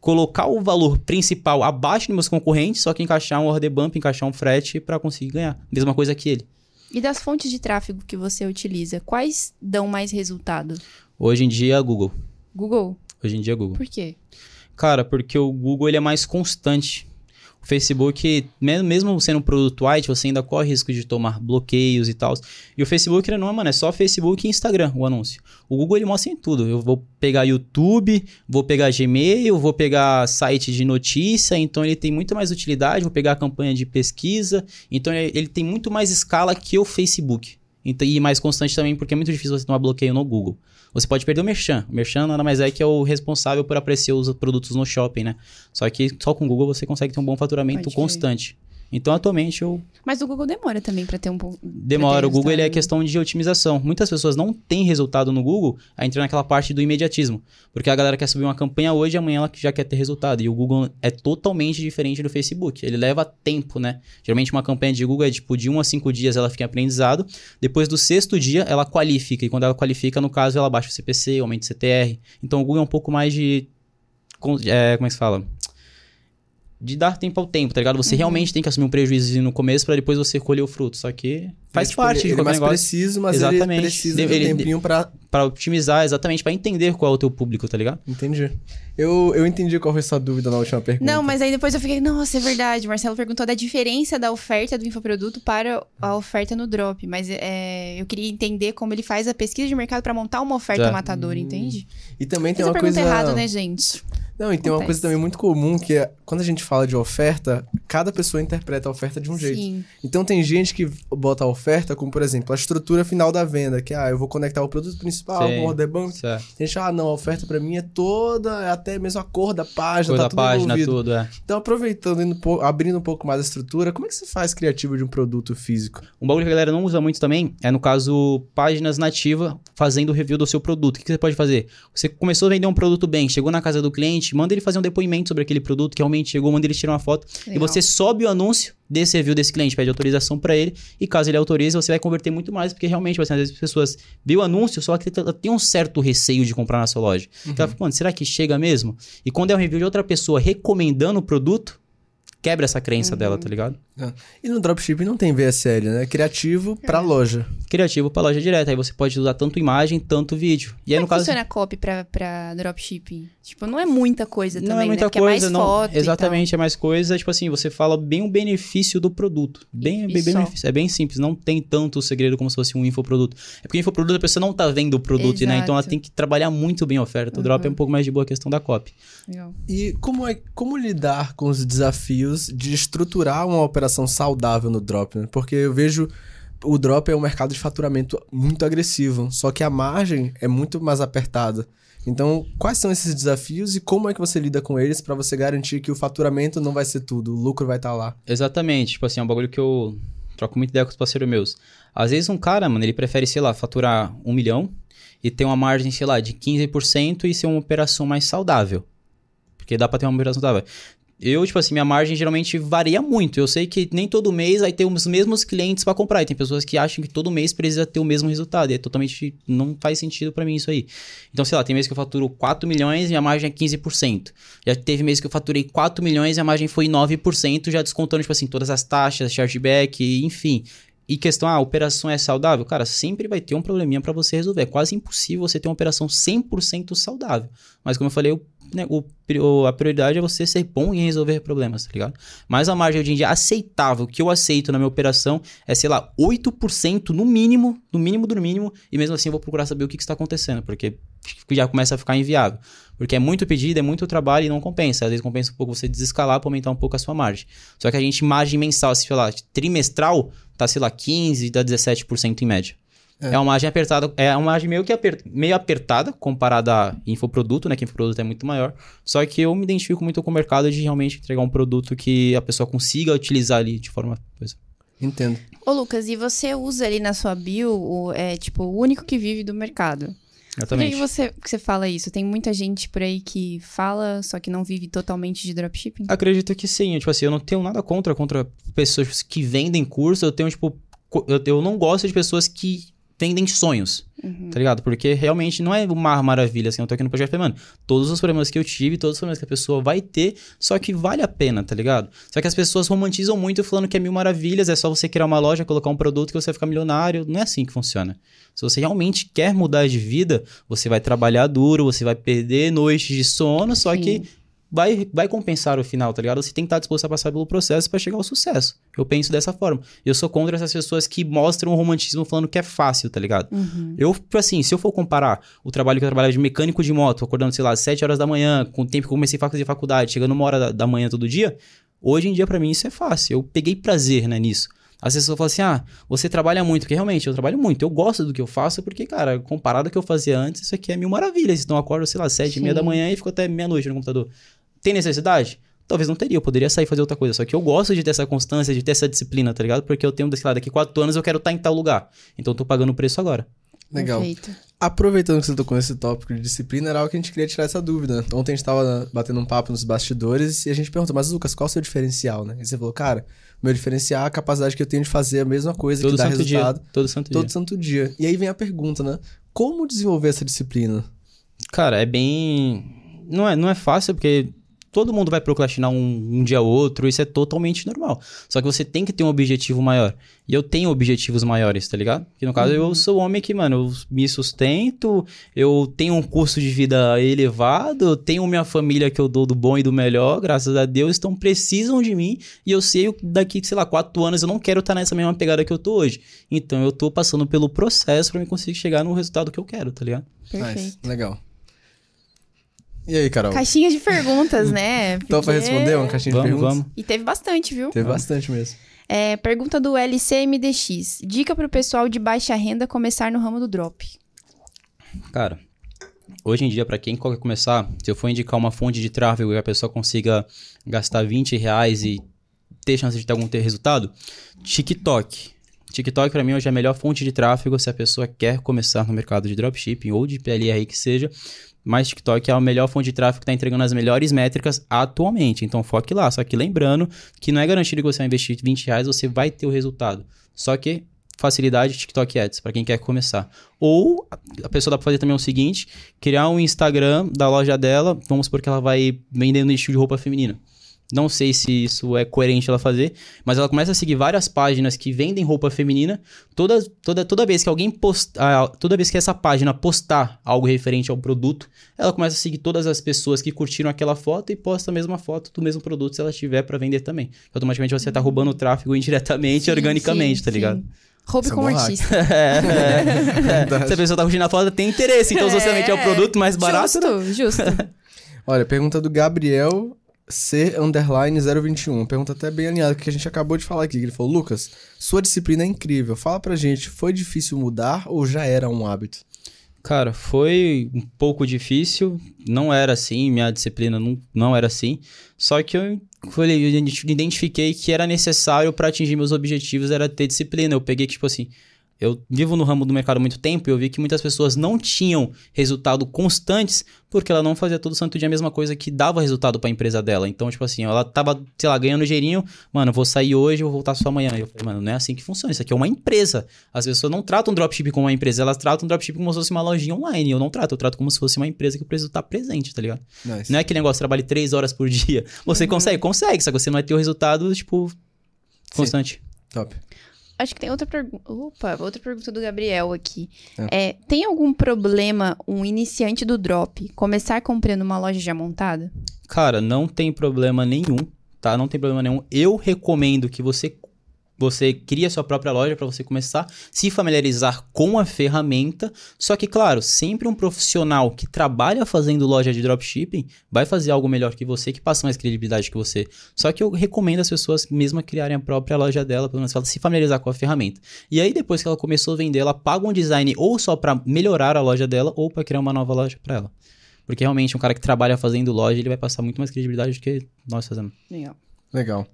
colocar o valor principal abaixo dos meus concorrentes, só que encaixar um order bump, encaixar um frete para conseguir ganhar. Mesma coisa que ele. E das fontes de tráfego que você utiliza, quais dão mais resultado? Hoje em dia, Google. Google? Hoje em dia, Google. Por quê? Cara, porque o Google ele é mais constante. O Facebook, mesmo sendo um produto white, você ainda corre risco de tomar bloqueios e tal. E o Facebook, não é, mano, é só Facebook e Instagram o anúncio. O Google, ele mostra em tudo. Eu vou pegar YouTube, vou pegar Gmail, vou pegar site de notícia, então ele tem muito mais utilidade. Vou pegar a campanha de pesquisa, então ele tem muito mais escala que o Facebook. Então, e mais constante também, porque é muito difícil você tomar bloqueio no Google. Você pode perder o Merchan. O Merchan nada mais é que é o responsável por aparecer os produtos no shopping, né? Só que só com o Google você consegue ter um bom faturamento pode constante. Ver. Então, atualmente, eu. Mas o Google demora também para ter um bom. Demora. O Google ele é questão de otimização. Muitas pessoas não têm resultado no Google a entrar naquela parte do imediatismo. Porque a galera quer subir uma campanha hoje e amanhã ela já quer ter resultado. E o Google é totalmente diferente do Facebook. Ele leva tempo, né? Geralmente uma campanha de Google é tipo de 1 a 5 dias ela fica em aprendizado. Depois do sexto dia ela qualifica. E quando ela qualifica, no caso, ela baixa o CPC, aumenta o CTR. Então o Google é um pouco mais de. É, como é que se fala? De dar tempo ao tempo, tá ligado? Você uhum. realmente tem que assumir um prejuízo no começo para depois você colher o fruto. Só que faz ele, parte tipo, ele, de ele é mais negócio. preciso, mas exatamente. ele precisa de um tempinho pra... Pra otimizar, exatamente, para entender qual é o teu público, tá ligado? Entendi. Eu, eu entendi qual foi a sua dúvida na última pergunta. Não, mas aí depois eu fiquei, nossa, é verdade. Marcelo perguntou da diferença da oferta do infoproduto para a oferta no drop. Mas é, eu queria entender como ele faz a pesquisa de mercado para montar uma oferta Já. matadora, hum. entende? E também tem uma coisa... errado, né, gente? Não, e tem uma coisa também muito comum que é, quando a gente fala de oferta, cada pessoa interpreta a oferta de um jeito. Sim. Então tem gente que bota a oferta como, por exemplo, a estrutura final da venda, que ah, eu vou conectar o produto principal com o order bank. Certo. Tem gente, ah, não, a oferta para mim é toda, é até mesmo a cor da página, cor tá da tudo página, envolvido. tudo, é. Então aproveitando, indo, abrindo um pouco mais a estrutura, como é que você faz criativo de um produto físico? Um bagulho que a galera não usa muito também é, no caso, páginas nativas fazendo review do seu produto. O que você pode fazer? Você começou a vender um produto bem, chegou na casa do cliente, manda ele fazer um depoimento sobre aquele produto que realmente chegou, manda ele tirar uma foto Legal. e você sobe o anúncio desse review desse cliente, pede autorização para ele e caso ele autorize, você vai converter muito mais, porque realmente, assim, às vezes as pessoas viu o anúncio, só que tem um certo receio de comprar na sua loja. Uhum. Então ela fala, será que chega mesmo? E quando é um review de outra pessoa recomendando o produto, quebra essa crença uhum. dela, tá ligado? É. E no dropshipping não tem VSL, né? Criativo é. para loja. Criativo para loja direta. Aí você pode usar tanto imagem, tanto vídeo. E aí, Como no caso... funciona a copy pra, pra dropshipping? Tipo, não é muita coisa também, Não é muita né? coisa, é não. Foto Exatamente, é mais coisa. Tipo assim, você fala bem o benefício do produto. Bem, bem, bem benefício. É bem simples. Não tem tanto segredo como se fosse um infoproduto. É porque o infoproduto a pessoa não tá vendo o produto, Exato. né? Então ela tem que trabalhar muito bem a oferta. O uhum. drop é um pouco mais de boa a questão da copy. Legal. E como, é, como lidar com os desafios de estruturar uma operação saudável no drop, né? Porque eu vejo o drop é um mercado de faturamento muito agressivo, só que a margem é muito mais apertada. Então, quais são esses desafios e como é que você lida com eles para você garantir que o faturamento não vai ser tudo, o lucro vai estar tá lá? Exatamente. Tipo assim, é um bagulho que eu troco muita ideia com os parceiros meus. Às vezes um cara, mano, ele prefere, sei lá, faturar um milhão e ter uma margem, sei lá, de 15% e ser uma operação mais saudável. Porque dá pra ter uma operação saudável. Eu, tipo assim, minha margem geralmente varia muito. Eu sei que nem todo mês vai ter os mesmos clientes para comprar. E tem pessoas que acham que todo mês precisa ter o mesmo resultado. E é totalmente. Não faz sentido para mim isso aí. Então, sei lá, tem mês que eu faturo 4 milhões e minha margem é 15%. Já teve mês que eu faturei 4 milhões e a margem foi 9%, já descontando, tipo assim, todas as taxas, chargeback, enfim. E questão, ah, a operação é saudável? Cara, sempre vai ter um probleminha para você resolver. É quase impossível você ter uma operação 100% saudável. Mas como eu falei, o né, o, a prioridade é você ser bom em resolver problemas, tá ligado? Mas a margem hoje em dia aceitável, que eu aceito na minha operação, é, sei lá, 8% no mínimo, no mínimo do mínimo, e mesmo assim eu vou procurar saber o que, que está acontecendo, porque já começa a ficar inviável. Porque é muito pedido, é muito trabalho e não compensa. Às vezes compensa um pouco você desescalar para aumentar um pouco a sua margem. Só que a gente, margem mensal, se falar trimestral, tá, sei lá, 15% a 17% em média. É. é uma margem apertada, é uma margem meio que aper, meio apertada comparada a infoproduto, né? Que infoproduto é muito maior. Só que eu me identifico muito com o mercado de realmente entregar um produto que a pessoa consiga utilizar ali de forma. Coisa. Entendo. Ô, Lucas, e você usa ali na sua bio o, é, tipo, o único que vive do mercado? Exatamente. Por que você, que você fala isso? Tem muita gente por aí que fala, só que não vive totalmente de dropshipping? Acredito que sim. Tipo assim, eu não tenho nada contra, contra pessoas que vendem curso. Eu tenho, tipo, eu, eu não gosto de pessoas que vendem sonhos, uhum. tá ligado? Porque realmente não é uma maravilha, assim, eu tô aqui no projeto mano, todos os problemas que eu tive, todos os problemas que a pessoa vai ter, só que vale a pena, tá ligado? Só que as pessoas romantizam muito falando que é mil maravilhas, é só você criar uma loja, colocar um produto que você vai ficar milionário, não é assim que funciona. Se você realmente quer mudar de vida, você vai trabalhar duro, você vai perder noites de sono, só Sim. que vai, vai compensar o final, tá ligado? Você tem que estar disposto a passar pelo processo para chegar ao sucesso. Eu penso dessa forma. Eu sou contra essas pessoas que mostram o romantismo falando que é fácil, tá ligado? Uhum. Eu, tipo assim, se eu for comparar o trabalho que eu trabalhava de mecânico de moto, acordando, sei lá, às 7 horas da manhã, com o tempo que eu comecei a fazer faculdade, chegando uma hora da, da manhã todo dia, hoje em dia para mim isso é fácil. Eu peguei prazer, né, nisso. As pessoas falam assim: ah, você trabalha muito, porque realmente eu trabalho muito, eu gosto do que eu faço, porque, cara, comparado ao que eu fazia antes, isso aqui é mil maravilhas. Então eu acordo, sei lá, sete e meia da manhã e fico até meia-noite no computador. Tem necessidade? Talvez não teria, eu poderia sair e fazer outra coisa. Só que eu gosto de ter essa constância, de ter essa disciplina, tá ligado? Porque eu tenho, sei lá, daqui quatro anos eu quero estar em tal lugar. Então eu tô pagando o preço agora. Legal. Perfeito. Aproveitando que você tocou nesse tópico de disciplina, era algo que a gente queria tirar essa dúvida. Ontem a gente tava batendo um papo nos bastidores e a gente perguntou, mas Lucas, qual é o seu diferencial, né? E você falou, cara, meu diferencial é a capacidade que eu tenho de fazer a mesma coisa todo que dá resultado. Dia. Todo santo todo dia. santo dia. E aí vem a pergunta, né? Como desenvolver essa disciplina? Cara, é bem. Não é, não é fácil, porque todo mundo vai procrastinar um, um dia ou outro, isso é totalmente normal. Só que você tem que ter um objetivo maior. E eu tenho objetivos maiores, tá ligado? Que no caso uhum. eu sou um homem que, mano, eu me sustento, eu tenho um custo de vida elevado, eu tenho minha família que eu dou do bom e do melhor, graças a Deus, então precisam de mim. E eu sei que daqui, sei lá, quatro anos eu não quero estar nessa mesma pegada que eu tô hoje. Então eu tô passando pelo processo para me conseguir chegar no resultado que eu quero, tá ligado? Perfeito. Nice. Legal. E aí, Carol? Caixinha de perguntas, né? Porque... Então, pra responder uma caixinha vamos, de perguntas? Vamos. E teve bastante, viu? Teve vamos. bastante mesmo. É, pergunta do LCMDX. Dica pro pessoal de baixa renda começar no ramo do drop. Cara, hoje em dia, para quem quer começar, se eu for indicar uma fonte de tráfego e a pessoa consiga gastar 20 reais e ter chance de ter algum ter resultado, TikTok. TikTok para mim hoje é a melhor fonte de tráfego se a pessoa quer começar no mercado de dropshipping ou de PLR que seja, mas TikTok é a melhor fonte de tráfego que está entregando as melhores métricas atualmente. Então foque lá. Só que lembrando que não é garantido que você vai investir 20 reais, você vai ter o resultado. Só que facilidade TikTok Ads, para quem quer começar. Ou a pessoa dá para fazer também o seguinte: criar um Instagram da loja dela, vamos supor que ela vai vendendo estilo de roupa feminina. Não sei se isso é coerente ela fazer, mas ela começa a seguir várias páginas que vendem roupa feminina. Toda, toda, toda vez que alguém postar, toda vez que essa página postar algo referente ao produto, ela começa a seguir todas as pessoas que curtiram aquela foto e posta a mesma foto do mesmo produto se ela tiver para vender também. Automaticamente você tá roubando o tráfego indiretamente, sim, organicamente, sim, tá ligado? Sim. Roube é como artista. É, é, é. Se a pessoa tá curtindo a foto, tem interesse. Então, se você é o produto mais barato. Justo, justo. Olha, pergunta do Gabriel C underline 021. Pergunta até bem alinhada que a gente acabou de falar aqui. Ele falou: Lucas, sua disciplina é incrível. Fala pra gente, foi difícil mudar ou já era um hábito? Cara, foi um pouco difícil. Não era assim, minha disciplina não, não era assim. Só que eu foi, eu identifiquei que era necessário para atingir meus objetivos era ter disciplina. Eu peguei, tipo assim, eu vivo no ramo do mercado há muito tempo e eu vi que muitas pessoas não tinham resultado constantes porque ela não fazia todo santo dia a mesma coisa que dava resultado para a empresa dela. Então, tipo assim, ela tava, sei lá, ganhando dinheirinho, mano, vou sair hoje, vou voltar só amanhã. Eu falei, mano, não é assim que funciona. Isso aqui é uma empresa. As pessoas não tratam dropship como uma empresa, elas tratam dropship como se fosse uma lojinha online. Eu não trato, eu trato como se fosse uma empresa que eu preciso estar presente, tá ligado? Nice. Não é aquele negócio, trabalhe três horas por dia. Você uhum. consegue? Consegue, só que você não vai ter o resultado, tipo, constante. Sim. Top. Acho que tem outra pergunta. Opa, outra pergunta do Gabriel aqui. É. é. tem algum problema um iniciante do drop começar comprando uma loja já montada? Cara, não tem problema nenhum, tá? Não tem problema nenhum. Eu recomendo que você você cria sua própria loja para você começar a se familiarizar com a ferramenta. Só que, claro, sempre um profissional que trabalha fazendo loja de dropshipping vai fazer algo melhor que você, que passa mais credibilidade que você. Só que eu recomendo as pessoas mesmo criarem a própria loja dela, pelo menos se familiarizar com a ferramenta. E aí, depois que ela começou a vender, ela paga um design ou só para melhorar a loja dela ou para criar uma nova loja para ela. Porque realmente um cara que trabalha fazendo loja, ele vai passar muito mais credibilidade do que nós fazemos. Legal. Legal.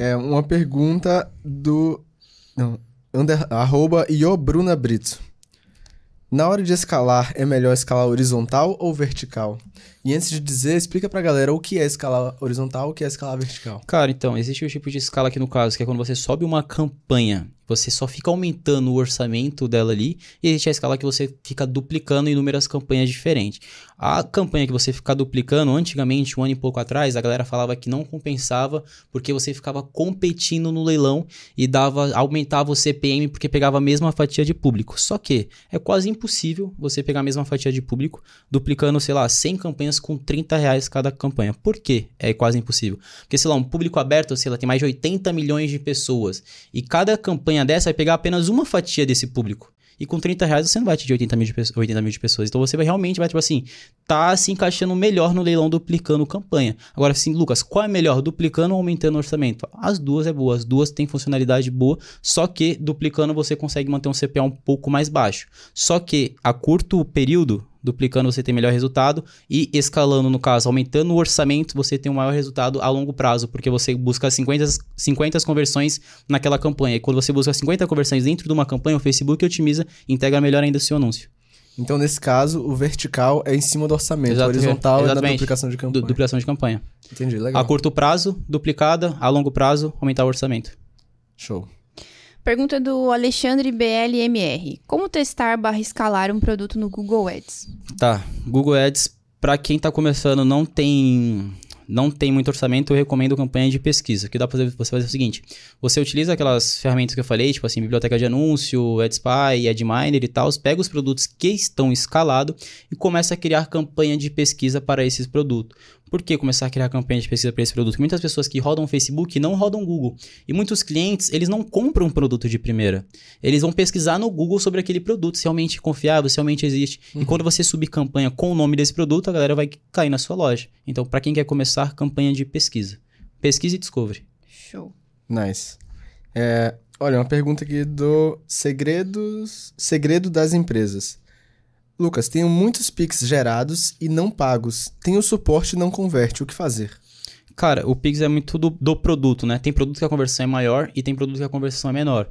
É uma pergunta do. Não, under, arroba Iobruna Brito. Na hora de escalar, é melhor escalar horizontal ou vertical? E antes de dizer, explica pra galera o que é escalar horizontal o que é escalar vertical. Cara, então, existe o tipo de escala aqui no caso, que é quando você sobe uma campanha você só fica aumentando o orçamento dela ali, e existe a escala que você fica duplicando inúmeras campanhas diferentes. A campanha que você fica duplicando, antigamente, um ano e pouco atrás, a galera falava que não compensava porque você ficava competindo no leilão e dava aumentava o CPM porque pegava a mesma fatia de público. Só que é quase impossível você pegar a mesma fatia de público duplicando, sei lá, 100 campanhas com 30 reais cada campanha. Por quê? É quase impossível. Porque, sei lá, um público aberto, sei lá, tem mais de 80 milhões de pessoas e cada campanha dessa vai pegar apenas uma fatia desse público. E com 30 reais você não vai atingir 80 mil, de, 80 mil de pessoas. Então você vai realmente, vai, tipo assim, tá se encaixando melhor no leilão duplicando campanha. Agora, assim, Lucas, qual é melhor? Duplicando ou aumentando o orçamento? As duas é boa, as duas têm funcionalidade boa, só que duplicando você consegue manter um CPA um pouco mais baixo. Só que a curto período, duplicando você tem melhor resultado e escalando, no caso, aumentando o orçamento, você tem um maior resultado a longo prazo, porque você busca 50, 50 conversões naquela campanha. E quando você busca 50 conversões dentro de uma campanha, o Facebook otimiza e integra melhor ainda o seu anúncio. Então, nesse caso, o vertical é em cima do orçamento, Exato, o horizontal é na duplicação de campanha. Du duplicação de campanha. Entendi, legal. A curto prazo, duplicada, a longo prazo, aumentar o orçamento. Show. Pergunta do Alexandre BLMR. Como testar barra escalar um produto no Google Ads? Tá, Google Ads, para quem está começando, não tem não tem muito orçamento, eu recomendo campanha de pesquisa. Que dá para você fazer o seguinte: você utiliza aquelas ferramentas que eu falei, tipo assim, biblioteca de anúncio, AdSpy, AdMiner e tal, pega os produtos que estão escalados e começa a criar campanha de pesquisa para esses produtos. Por que começar a criar campanha de pesquisa para esse produto? Porque muitas pessoas que rodam Facebook não rodam Google. E muitos clientes, eles não compram um produto de primeira. Eles vão pesquisar no Google sobre aquele produto, se realmente é confiável, se realmente existe. Uhum. E quando você subir campanha com o nome desse produto, a galera vai cair na sua loja. Então, para quem quer começar, campanha de pesquisa. Pesquisa e discovery. Show. Nice. É, olha, uma pergunta aqui do Segredos, Segredo das Empresas. Lucas, tenho muitos Pix gerados e não pagos. Tenho suporte e não converte. O que fazer? Cara, o Pix é muito do, do, produto, né? Tem produto que a conversão é maior e tem produto que a conversão é menor.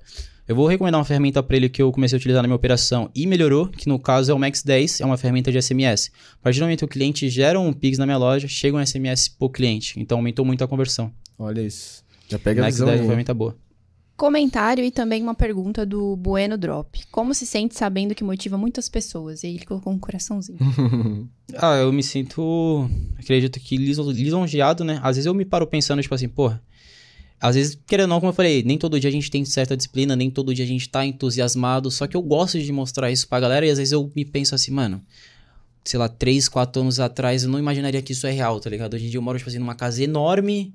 Eu vou recomendar uma ferramenta para ele que eu comecei a utilizar na minha operação e melhorou, que no caso é o Max 10, é uma ferramenta de SMS. A partir do momento que o cliente gera um Pix na minha loja, chega um SMS pro cliente. Então aumentou muito a conversão. Olha isso. Já pega Max a visão 10 é uma ferramenta boa. Comentário e também uma pergunta do Bueno Drop. Como se sente sabendo que motiva muitas pessoas? E ele colocou um coraçãozinho. ah, eu me sinto, acredito que lisonjeado, né? Às vezes eu me paro pensando, tipo assim, porra, às vezes, querendo ou não, como eu falei, nem todo dia a gente tem certa disciplina, nem todo dia a gente tá entusiasmado, só que eu gosto de mostrar isso pra galera e às vezes eu me penso assim, mano, sei lá, 3, 4 anos atrás eu não imaginaria que isso é real, tá ligado? Hoje em dia eu moro, tipo assim, numa casa enorme,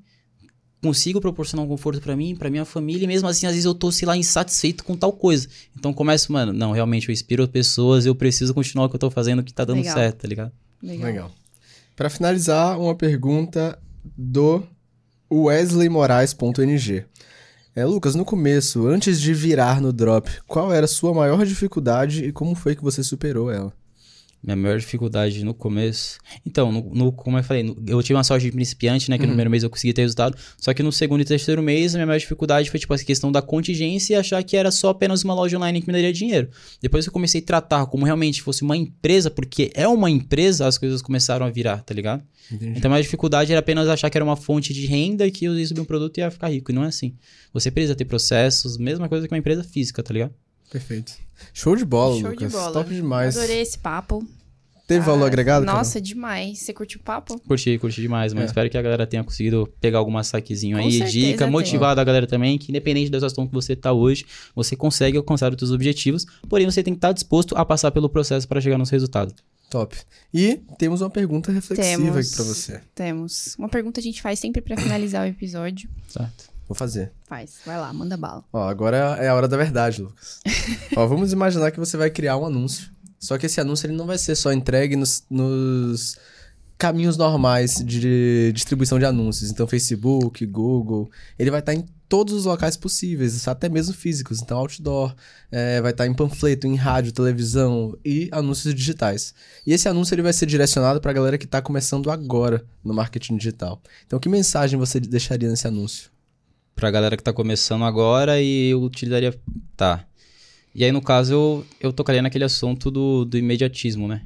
consigo proporcionar um conforto para mim, para minha família, e mesmo assim, às vezes eu tô, sei lá, insatisfeito com tal coisa. Então começo, mano, não, realmente eu inspiro pessoas, eu preciso continuar o que eu tô fazendo que tá dando Legal. certo, tá ligado? Legal. Legal. Para finalizar, uma pergunta do wesleymoraes.ng. É, Lucas, no começo, antes de virar no drop, qual era a sua maior dificuldade e como foi que você superou ela? Minha maior dificuldade no começo. Então, no, no, como eu falei, no, eu tive uma sorte de principiante, né? Que uhum. no primeiro mês eu consegui ter resultado. Só que no segundo e terceiro mês, a minha maior dificuldade foi, tipo, a questão da contingência e achar que era só apenas uma loja online que me daria dinheiro. Depois que eu comecei a tratar como realmente fosse uma empresa, porque é uma empresa, as coisas começaram a virar, tá ligado? Entendi. Então a maior dificuldade era apenas achar que era uma fonte de renda que eu ia subir um produto e ia ficar rico. E não é assim. Você precisa ter processos, mesma coisa que uma empresa física, tá ligado? Perfeito. Show de bola, Show Lucas. De bola. Top demais. Adorei esse papo. Teve ah, valor agregado? Nossa, cara? demais. Você curtiu o papo? Curti, curti demais, mas é. espero que a galera tenha conseguido pegar algum saquezinho aí, dica, motivado a galera também, que independente da situação que você tá hoje, você consegue alcançar os seus objetivos, porém você tem que estar disposto a passar pelo processo para chegar nos resultados. Top. E temos uma pergunta reflexiva temos, aqui pra você. Temos. Uma pergunta a gente faz sempre para finalizar o episódio. Certo. Vou fazer. Faz. Vai lá, manda bala. Ó, agora é a hora da verdade, Lucas. Ó, vamos imaginar que você vai criar um anúncio só que esse anúncio ele não vai ser só entregue nos, nos caminhos normais de distribuição de anúncios. Então, Facebook, Google, ele vai estar em todos os locais possíveis, até mesmo físicos. Então, outdoor, é, vai estar em panfleto, em rádio, televisão e anúncios digitais. E esse anúncio ele vai ser direcionado para a galera que está começando agora no marketing digital. Então, que mensagem você deixaria nesse anúncio? Para a galera que está começando agora e eu utilizaria... Tá. E aí, no caso, eu, eu tocaria naquele assunto do, do imediatismo, né?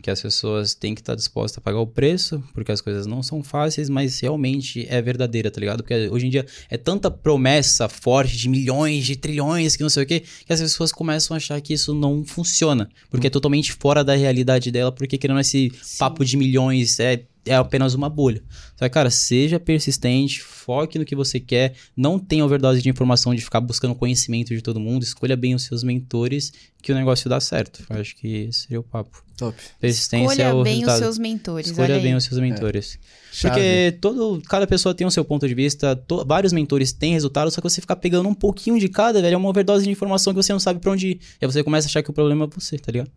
Que as pessoas têm que estar dispostas a pagar o preço, porque as coisas não são fáceis, mas realmente é verdadeira, tá ligado? Porque hoje em dia é tanta promessa forte de milhões, de trilhões, que não sei o quê, que as pessoas começam a achar que isso não funciona. Porque hum. é totalmente fora da realidade dela, porque querendo esse Sim. papo de milhões, é é apenas uma bolha. Só que, cara, seja persistente, foque no que você quer, não tenha overdose de informação de ficar buscando conhecimento de todo mundo, escolha bem os seus mentores que o negócio dá certo. Eu acho que esse seria o papo. Top. Persistência escolha é o bem resultado. os seus mentores. Escolha bem os seus mentores. É. Porque todo, cada pessoa tem o seu ponto de vista, to, vários mentores têm resultado, só que você ficar pegando um pouquinho de cada, velho, é uma overdose de informação que você não sabe pra onde ir. E aí você começa a achar que o problema é você, tá ligado?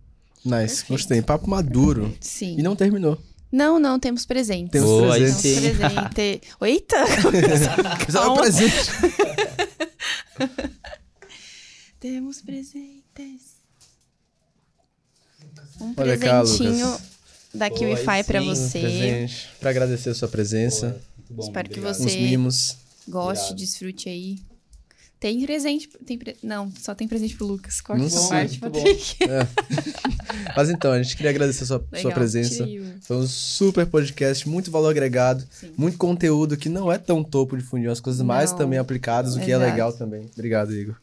Nice, Perfeito. gostei. Papo maduro. Sim. E não terminou. Não, não, temos presentes. Temos oh, presentes. Temos presente. Eita! Só presente. temos presentes. Um Olha presentinho cá, da KiwiFi para você. Um presente para agradecer a sua presença. Boa, Espero obrigado. que você mimos. goste, obrigado. desfrute aí. Tem presente. Tem pre... Não, só tem presente pro Lucas. Corta essa parte, Patrick. É. Mas então, a gente queria agradecer a sua, Legal, sua presença. Foi um super podcast, muito valor agregado, Sim. muito conteúdo que não é tão topo de fundir, as coisas não. mais também aplicadas, o que é legal também. Obrigado, Igor.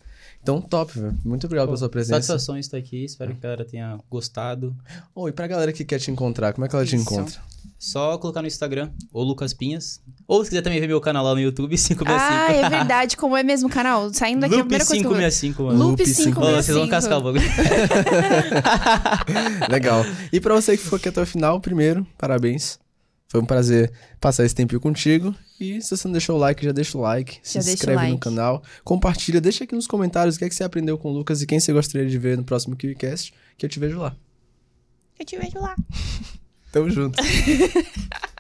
Então, top, velho. Muito obrigado Pô, pela sua presença. Satisfação estar aqui. Espero que a galera tenha gostado. Oh, e pra galera que quer te encontrar, como é que ela Isso. te encontra? Só colocar no Instagram, ou Lucas Pinhas. Ou se quiser também ver meu canal lá no YouTube, 565. Ah, é verdade. Como é mesmo o canal? Saindo daqui Loop a primeira 565, coisa. Loop 565. Oh, vocês vão cascar o bagulho. Legal. E pra você que ficou aqui até o final, primeiro, parabéns. Foi um prazer passar esse tempo contigo. E se você não deixou o like, já deixa o like. Já se inscreve like. no canal. Compartilha. Deixa aqui nos comentários o que, é que você aprendeu com o Lucas e quem você gostaria de ver no próximo KiwiCast. Que eu te vejo lá. Eu te vejo lá. Tamo junto.